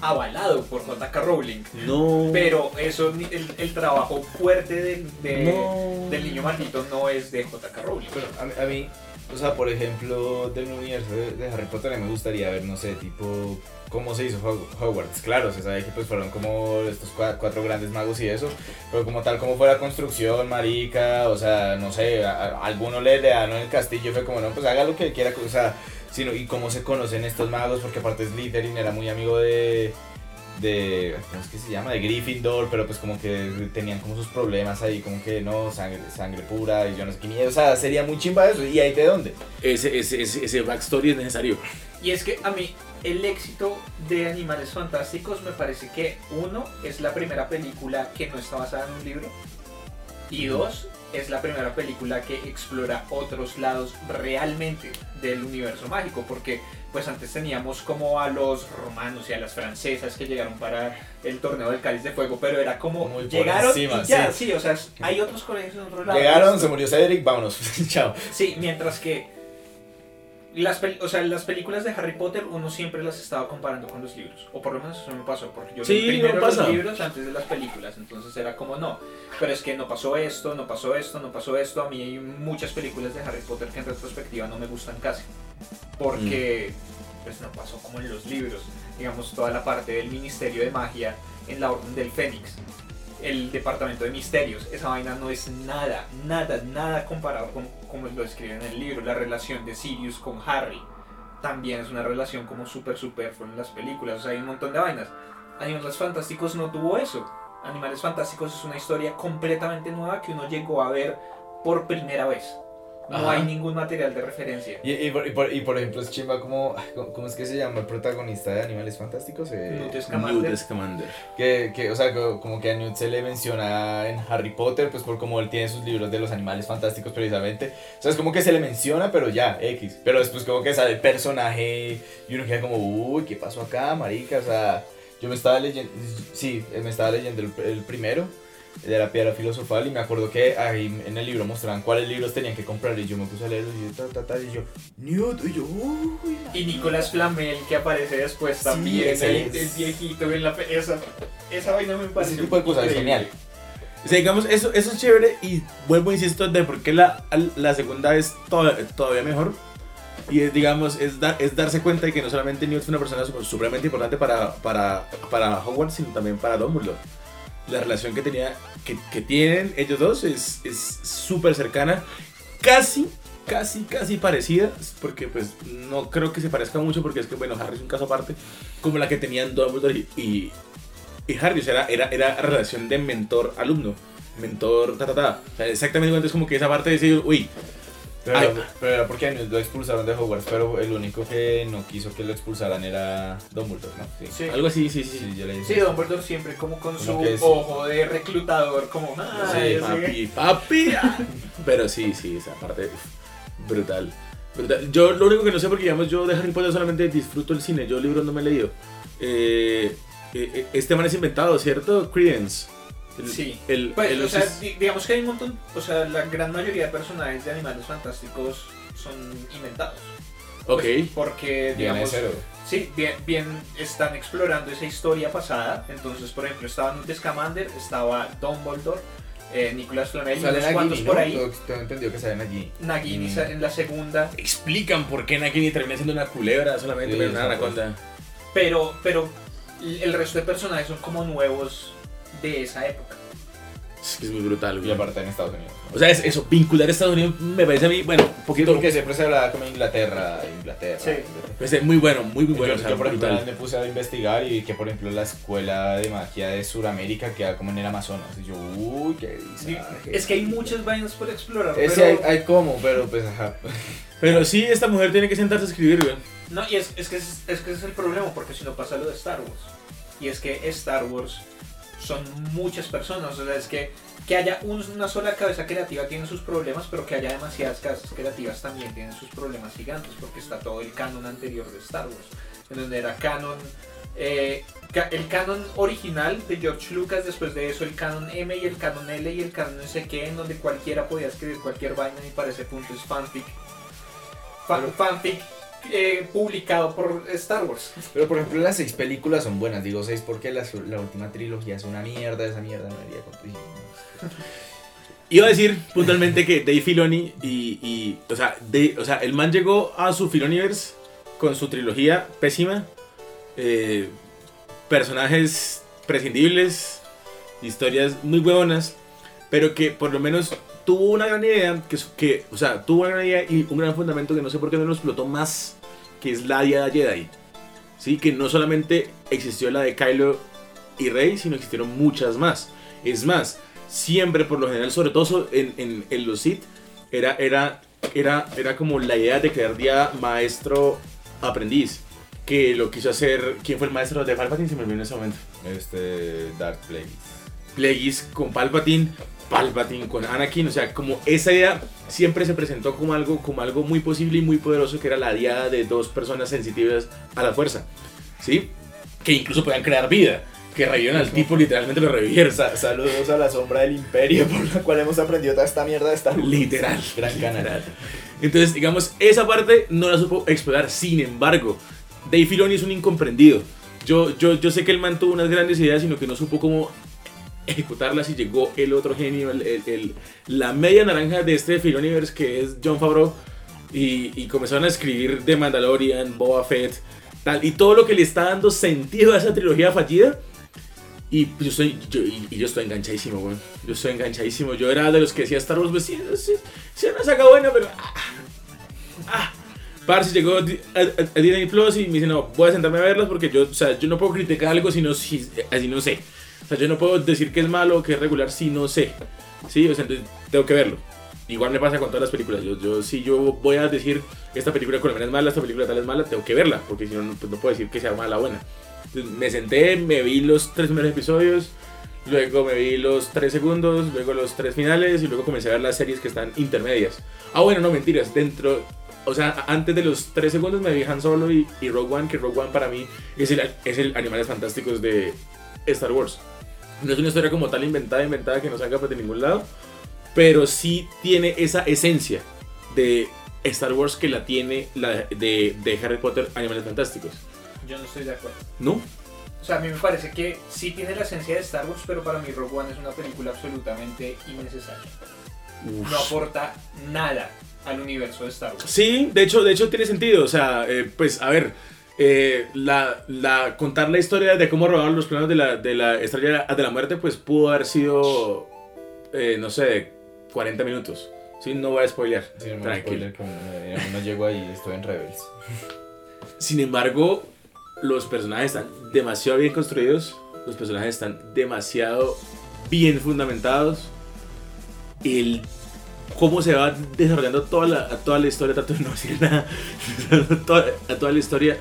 avalado por J.K. Rowling. No. Pero eso, el, el trabajo fuerte de- de- No. del niño maldito no es de J.K. Rowling. Pero a, mí- a mí, o sea, por ejemplo, del universo de, de Harry Potter, me gustaría ver, no sé, tipo, cómo se hizo Hog- Hogwarts. Claro, se sabe que pues fueron como estos cua- cuatro grandes magos y eso, pero como tal, como fue la construcción, marica, o sea, no sé, a, a alguno le, le dan en el castillo, fue como, no, pues haga lo que quiera, o sea, sino, y cómo se conocen estos magos, porque aparte Slytherin era muy amigo de... De, ¿cómo es que se llama? De Gryffindor, pero pues como que tenían como sus problemas ahí, como que no, sangre, sangre pura y yo no sé qué miedo, o sea, sería muy chimba eso, ¿y ahí de dónde? Ese, ese, ese, ese backstory es necesario. Y es que a mí el éxito de Animales Fantásticos me parece que uno es la primera película que no está basada en un libro y dos es la primera película que explora otros lados realmente del universo mágico porque pues antes teníamos como a los romanos y a las francesas que llegaron para el torneo del cáliz de fuego pero era como Muy llegaron encima, y ya sí. sí o sea hay otros colegios en otro lado Llegaron, se murió Cedric, vámonos, chao. Sí, mientras que las, pel- o sea, las películas de Harry Potter uno siempre las estaba comparando con los libros. O por lo menos eso me pasó, porque yo Sí, leí primero no los libros antes de las películas. Entonces era como, no, pero es que no pasó esto, no pasó esto, no pasó esto. A mí hay muchas películas de Harry Potter que en retrospectiva no me gustan casi. Porque pues no pasó como en los libros. Digamos, toda la parte del Ministerio de Magia en la Orden del Fénix. El Departamento de Misterios. Esa vaina no es nada, nada, nada comparado con como lo describen en el libro. La relación de Sirius con Harry también es una relación como súper superflua en las películas. O sea, hay un montón de vainas. Animales Fantásticos no tuvo eso. Animales Fantásticos es una historia completamente nueva que uno llegó a ver por primera vez. No Ajá. hay ningún material de referencia. Y, y por, y, por, y por ejemplo, es chimba como, ¿cómo, es que se llama el protagonista de Animales Fantásticos? Eh, Newt Newt Scamander. Scamander. que, que, o sea, co- como que a Newt se le menciona en Harry Potter, pues por como él tiene sus libros de los animales fantásticos precisamente. O sea, es como que se le menciona, pero ya, X. Pero después como que sale el personaje y uno queda como, uy, ¿qué pasó acá, marica? O sea, yo me estaba leyendo, sí, me estaba leyendo el, el primero. De la piedra filosofal y me acuerdo que ahí en el libro mostraban cuáles libros tenían que comprar y yo me puse a leerlos y yo, ta, ta, ta, y yo, Newt, y yo, uy, Y Nicolás Flamel que aparece después Sí, también, ese el, es- el viejito en la esa, esa vaina me parece Ese tipo de cosas es genial. O sea, digamos, eso, eso es chévere y vuelvo, insisto, de por qué la, la segunda es to- todavía mejor. Y es, digamos, es, dar- es darse cuenta de que no solamente Newt fue una persona su- supremamente importante para, para, para Hogwarts, sino también para Dumbledore. La relación que, tenía, que, que tienen ellos dos es súper cercana, casi, casi, casi parecida, porque pues no creo que se parezca mucho, porque es que, bueno, Harry es un caso aparte, como la que tenían Dumbledore y, y, y Harry, o sea, era, era, era relación de mentor-alumno, mentor, ta, ta, ta. O sea, exactamente es como que esa parte de decir, uy, Pero, Ay. pero porque a Newt lo expulsaron de Hogwarts, pero el único que no quiso que lo expulsaran era Dumbledore, ¿no? Sí, Sí. algo así, sí, sí, sí. Sí, yo leí Sí. Dumbledore siempre como con su ojo de reclutador, como, ah, Sí, papi, papi. Pero sí, sí, esa parte brutal. brutal. Yo lo único que no sé, porque digamos, yo de Harry Potter solamente disfruto el cine, yo libros no me he leído. Eh, eh, eh, este man es inventado, ¿cierto? Credence. El- Sí. El, Pues, el- o sea, es- digamos que hay un montón, o sea, la gran mayoría de personajes de Animales Fantásticos son inventados. ok. Pues, porque, digamos, cero. sí, bien, bien están explorando esa historia pasada. Entonces, por ejemplo, estaba Newt Scamander, estaba Dumbledore, eh, Nicolas Flamel y cuantos Nagini, por ¿no? ahí. Tengo- Tengo entendido que salen allí. Nagini Mm. en la segunda. Explican por qué Nagini termina siendo una culebra solamente, Sí, pero una esa cosa. anaconda. Pero, pero el resto de personajes son como nuevos de esa época. Es que es muy brutal, Y aparte en Estados Unidos. O sea, es, eso, vincular a Estados Unidos me parece a mí, bueno, un Sí, poquito. porque siempre se hablaba como Inglaterra, Inglaterra. Sí. Inglaterra. pues, es muy bueno, muy, muy bueno. yo, o sea, yo, por ejemplo, brutal. me puse a investigar y que, por ejemplo, la escuela de magia de Sudamérica queda como en el Amazonas. Y yo, uy, qué dice. Es que hay muchas vainas por explorar. Ese pero- hay, hay como, pero pues ajá. Pero sí, esta mujer tiene que sentarse a escribir, güey. No, y es, es que es, es que ese es el problema, porque si no pasa lo de Star Wars. Y es que Star Wars son muchas personas, o sea, es que que haya un- una sola cabeza creativa tiene sus problemas, pero que haya demasiadas cabezas creativas también tienen sus problemas gigantes, porque está todo el canon anterior de Star Wars, en donde era canon, eh, el canon original de George Lucas, después de eso el canon M y el canon L y el canon no sé qué, en donde cualquiera podía escribir cualquier vaina y para ese punto es fanfic. Fan- fanfic eh, publicado por Star Wars. Pero por ejemplo, las seis películas son buenas. Digo seis porque la, la última trilogía es una mierda. Esa mierda no debería continuar. Iba a decir puntualmente que Dave Filoni y, y, o sea, de- o sea, el man llegó a su Filoniverse con su trilogía pésima, eh, personajes prescindibles, historias muy huevonas, pero que por lo menos tuvo una gran idea, que, que, o sea, tuvo una gran idea y un gran fundamento que no sé por qué no lo explotó más, que es la Diada Jedi. Sí, que no solamente existió la de Kylo y Rey, sino existieron muchas más. Es más, siempre por lo general, sobre todo en, en, en los Sith, era, era, era, era como la idea de crear día maestro aprendiz. Que lo quiso hacer. ¿Quién fue el maestro de Palpatine? Se me olvidó en ese momento. Este. Dark Plagueis. Plagueis con Palpatine, Palpatine con Anakin, o sea, como esa idea siempre se presentó como algo, como algo muy posible y muy poderoso, que era la diada de dos personas sensitivas a la fuerza, ¿sí? Que incluso podían crear vida, que revivieron al tipo, literalmente lo revivieron. Sa- saludos a la sombra del imperio por la cual hemos aprendido toda esta mierda de Wars. Literal. Gran canal. Entonces, digamos, esa parte no la supo explorar. Sin embargo, Dave Filoni es un incomprendido. Yo, yo, yo sé que él mantuvo unas grandes ideas, sino que no supo cómo ejecutarlas y llegó el otro genio, el, el- la media naranja de este Filoniverse que es John Favreau. Y, comenzaron a escribir de Mandalorian, Boba Fett, tal. Y todo lo que le está dando sentido a esa trilogía fallida. Y pues, yo estoy, yo, y, yo estoy enganchadísimo. Yo estoy enganchadísimo. Yo era de los que decía Star Wars, pues sí, sí, sí, una saga buena, pero. Ah, ah. Llegó a, a- a Plus y me dice, no, voy a sentarme a verlas porque yo, o sea, yo no puedo criticar algo si no, si, así no sé. O sea, yo no puedo decir que es malo o que es regular si no sé. Sí, o sea, entonces tengo que verlo. Igual me pasa con todas las películas. Yo, yo, si yo voy a decir esta película colombiana es mala, esta película tal es mala, tengo que verla, porque si no, pues no puedo decir que sea mala o buena. Entonces, me senté, me vi los tres primeros episodios, luego me vi los tres segundos, luego los tres finales y luego comencé a ver las series que están intermedias. Ah, bueno, no mentiras, dentro, o sea, antes de los tres segundos me vi Han Solo y, y Rogue One, que Rogue One para mí es el, es el Animales Fantásticos de Star Wars. No es una historia como tal inventada, inventada que no salga pues, de ningún lado. Pero sí tiene esa esencia de Star Wars que la tiene la de, de Harry Potter Animales Fantásticos. Yo no estoy de acuerdo. ¿No? O sea, a mí me parece que sí tiene la esencia de Star Wars, pero para mí Rogue One es una película absolutamente innecesaria. Uf. No aporta nada al universo de Star Wars. Sí, de hecho, de hecho tiene sentido. O sea, eh, pues a ver, eh, la, la, contar la historia de cómo robaron los planos de la, de la estrella de la muerte, pues pudo haber sido, eh, no sé, 40 minutos. Sí, no voy a spoilear. Sí, no, Tranquilo. eh, uno llegó ahí, estoy en Rebels. Sin embargo, los personajes están demasiado bien construidos. Los personajes están demasiado bien fundamentados. El cómo se va desarrollando toda la, toda la historia, de no decir nada, toda, a toda la historia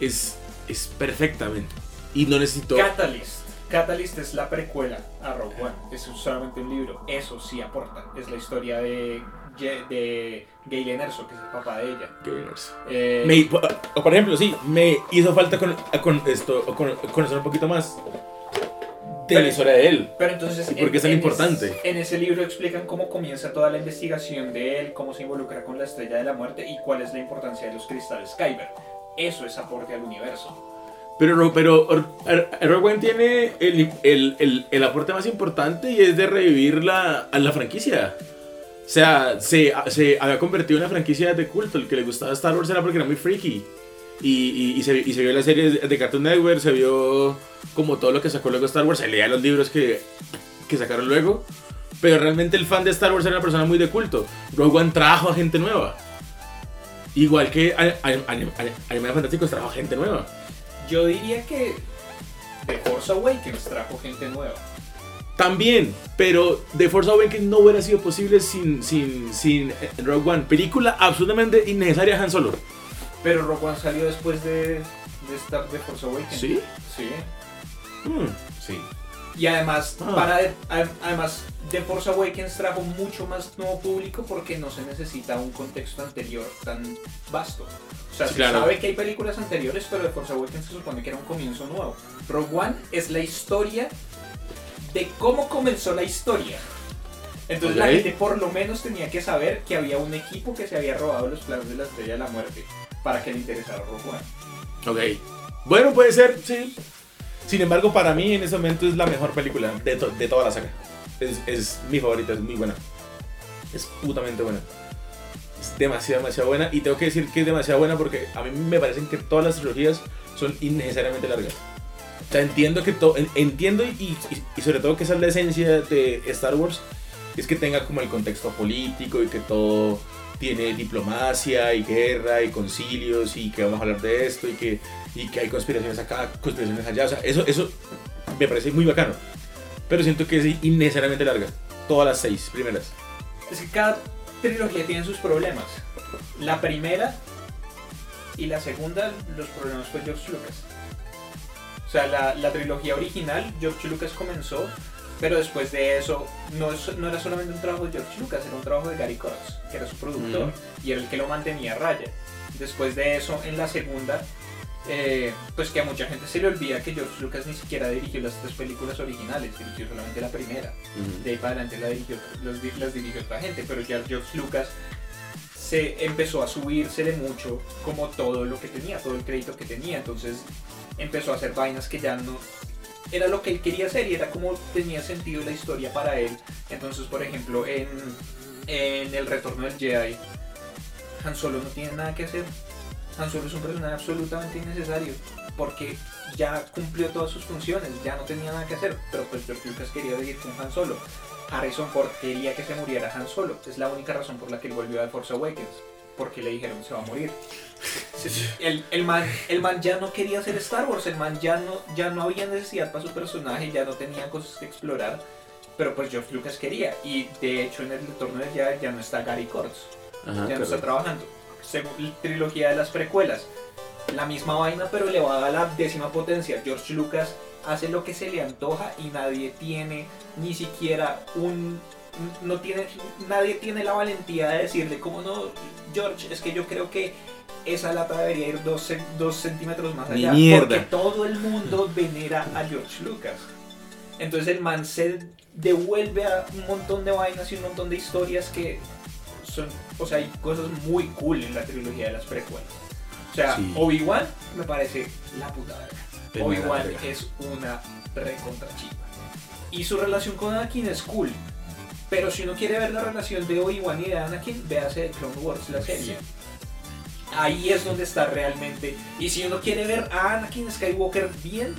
es, es perfectamente. Y no necesito... Catalyst. Catalyst es la precuela a Rogue One. Es solamente un libro. Eso sí aporta. Es la historia de, de Galen Erso, que es el papá de ella. Gamers. Eh, Me- por, o por ejemplo, sí, me hizo falta con, con esto, con- conocer un poquito más de la historia de él. Pero entonces. ¿Y por qué es tan importante? ese- en ese libro explican cómo comienza toda la investigación de él, cómo se involucra con la estrella de la muerte y cuál es la importancia de los cristales Kyber. Eso es aporte al universo. Pero, Ro- pero Ro- Ro- Rogue tiene el, el, el, el aporte más importante y es de revivir la, la franquicia. O sea, se, se había convertido en una franquicia de culto. El que le gustaba Star Wars era porque era muy freaky. Y, y, y se, y se vio la serie de Cartoon Network, se vio como todo lo que sacó luego Star Wars, se leía los libros que, que sacaron luego. Pero realmente el fan de Star Wars era una persona muy de culto. Rogue One trajo a gente nueva. Igual que Anim- Anim- Anim- Animales Fantásticos trajo gente nueva. Yo diría que The Force Awakens trajo gente nueva. También, pero The Force Awakens no hubiera sido posible sin, sin, sin Rogue One. Película absolutamente innecesaria Han Solo. Pero Rogue One salió después de, de Star The Force Awakens. ¿Sí? Sí. Mm. Sí. Y además, Ah. para, además, The Force Awakens trajo mucho más nuevo público porque no se necesita un contexto anterior tan vasto. O sea, Sí, se claro. sabe que hay películas anteriores, pero The Force Awakens se supone que era un comienzo nuevo. Rogue One es la historia de cómo comenzó la historia. Entonces la gente por lo menos tenía que saber que había un equipo que se había robado los planos de la Estrella de la Muerte para que le interesara Rogue One. Ok. Bueno, puede ser, sí. Sin embargo, para mí en ese momento es la mejor película de, de toda la saga. Es, mi favorita, es muy buena. Es putamente buena. Es demasiado, demasiado buena. Y tengo que decir que es demasiado buena porque a mí me parecen que todas las trilogías son innecesariamente largas. O sea, entiendo que todo, entiendo y, y, y sobre todo que esa es la esencia de Star Wars, es que tenga como el contexto político y que todo tiene diplomacia y guerra y concilios y que vamos a hablar de esto y que, y que hay conspiraciones acá, conspiraciones allá. O sea, eso, eso me parece muy bacano. Pero siento que es innecesariamente larga. Todas las seis primeras. Es que cada trilogía tiene sus problemas. La primera y la segunda, los problemas fue George Lucas. O sea, la, la trilogía original, George Lucas comenzó, pero después de eso, no, no era solamente un trabajo de George Lucas, era un trabajo de Gary Kurtz, que era su productor, y era el que lo mantenía a raya. Después de eso, en la segunda, eh, pues que a mucha gente se le olvida que George Lucas ni siquiera dirigió las tres películas originales, dirigió solamente la primera. De ahí para adelante la dirigió, los las dirigió otra gente, pero ya George Lucas se empezó a subírsele mucho como todo lo que tenía, todo el crédito que tenía. Entonces empezó a hacer vainas que ya no era lo que él quería hacer y era como tenía sentido la historia para él. Entonces, por ejemplo, en, en El Retorno del Jedi, Han Solo no tiene nada que hacer. Han Solo es un personaje absolutamente innecesario porque ya cumplió todas sus funciones, ya no tenía nada que hacer, pero pues George Lucas quería seguir con Han Solo. Harrison Ford quería que se muriera Han Solo, es la única razón por la que él volvió a Force Awakens, porque le dijeron se va a morir. El, el, man, el man ya no quería hacer Star Wars, el man ya no, ya no había necesidad para su personaje, ya no tenía cosas que explorar, pero pues George Lucas quería, y de hecho en el retorno de ya, ya no está Gary Ajá, ya no está trabajando. Según la trilogía de las precuelas, la misma vaina pero elevada a la décima potencia. George Lucas hace lo que se le antoja y nadie tiene ni siquiera un no tiene nadie tiene la valentía de decirle como no George es que yo creo que esa lata debería ir dos, dos centímetros más allá porque todo el mundo venera a George Lucas Entonces el man se devuelve a un montón de vainas y un montón de historias que son, o sea, hay cosas muy cool en la trilogía de las precuelas. O sea, Sí. Obi-Wan me parece la puta verga. Obi-Wan es una recontra chimba. Y su relación con Anakin es cool. Pero si uno quiere ver la relación de Obi-Wan y de Anakin, véase Clone Wars, la serie. Ahí es donde está realmente. Y si uno quiere ver a Anakin Skywalker bien,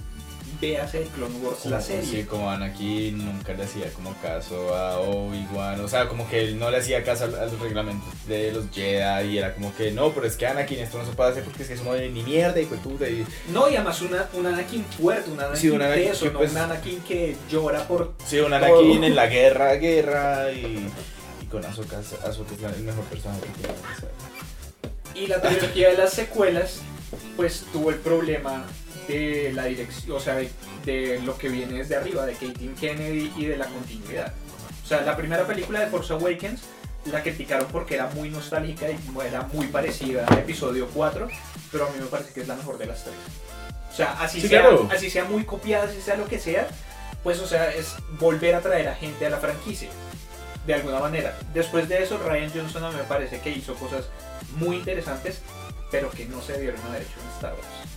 véase Clone Wars, la Sí, serie. como Anakin nunca le hacía como caso a Obi-Wan, o sea, como que él no le hacía caso a, los reglamentos de los Jedi y era como que no, pero es que Anakin esto no se puede hacer porque es que eso no es ni mierda y puta y No, y además una, un Anakin fuerte, un Anakin Sí, teso, no pues- un Anakin que llora por... sí, un Anakin en la guerra, guerra y, y con Ahsoka, Ahsoka es el mejor personaje que tiene. Y la trilogía de las secuelas, pues tuvo el problema de la dirección, o sea, de, de lo que viene desde arriba, de Caitlyn Kennedy y de la continuidad. O sea, la primera película de Force Awakens la criticaron porque era muy nostálgica y era muy parecida a episodio 4, pero a mí me parece que es la mejor de las tres. O sea, así, Sí, sea, claro. así sea muy copiada, así sea lo que sea, pues o sea, es volver a traer a gente a la franquicia, de alguna manera. Después de eso, Ryan Johnson a mí me parece que hizo cosas muy interesantes, pero que no se dieron haber hecho en Star Wars.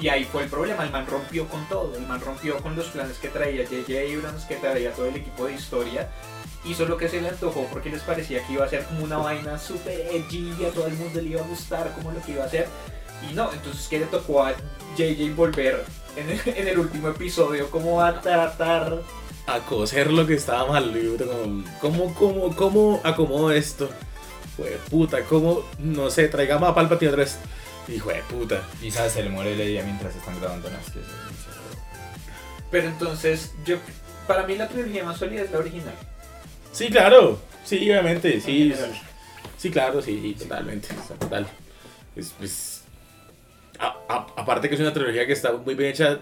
Y ahí fue el problema, el man rompió con todo, el man rompió con los planes que traía J.J. Abrams, que traía todo el equipo de historia, hizo lo que se le antojó porque les parecía que iba a ser como una vaina super edgy a todo el mundo le iba a gustar como lo que iba a hacer, y no, entonces que le tocó a J.J. volver en el, último episodio como a tratar... A coser lo que estaba mal. como, ¿Cómo, cómo, cómo acomodo esto? Fue puta, ¿cómo? No sé, traigamos a Palpatine otra vez. Hijo de puta. Y sabes, se le muere Leia mientras están grabando, es que. Pero entonces, yo, para mí la trilogía más sólida es la original. Sí, claro. Sí, obviamente. en Sí, sí claro, sí, totalmente. sea, Total. Es, pues, a- a- aparte que es una trilogía que está muy bien hecha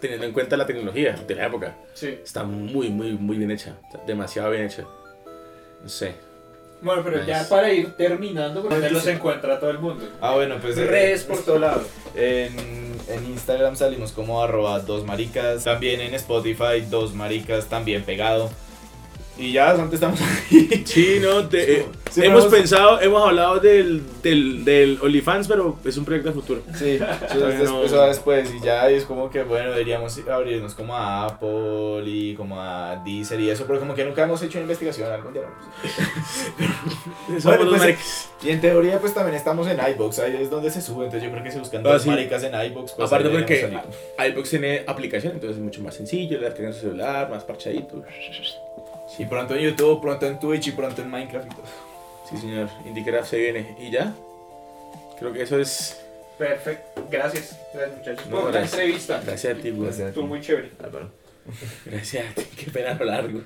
teniendo en cuenta la tecnología de la época. Sí. Está muy, muy, muy bien hecha. Está demasiado bien hecha. No sé. Bueno, pero ya para ir terminando, porque los encuentra todo el mundo. Ah, bueno, pues. eh, Redes por todo lado. En, en Instagram salimos como arroba dos maricas. También en Spotify, dos maricas, también pegado. Y ya, antes estamos ahí. Sí, no, te- eh, Sí, hemos pensado, hemos hablado del, del, del OnlyFans, pero es un proyecto de futuro. Sí, eso, es no- eso después. Y ya es como que, bueno, deberíamos abrirnos como a Apple y como a Deezer y eso, pero como que nunca hemos hecho una investigación. Algún día vamos. Bueno, pues. Y en teoría, pues también estamos en iBox. Ahí es donde se sube. Entonces yo creo que si buscan Ah, dos sí. maricas en iBox, pues Aparte porque iBox tiene aplicación, entonces es mucho más sencillo, la descargan en su celular, más parchadito. Y pronto en YouTube, pronto en Twitch y pronto en Minecraft y todo. Sí, señor, Indicraft se viene. ¿Y ya? Creo que eso es... Perfecto. Gracias. Gracias, muchachos. No, por la entrevista. Gracias a ti, güey. Gracias. Estuvo muy chévere. Gracias a ti, qué pena lo largo.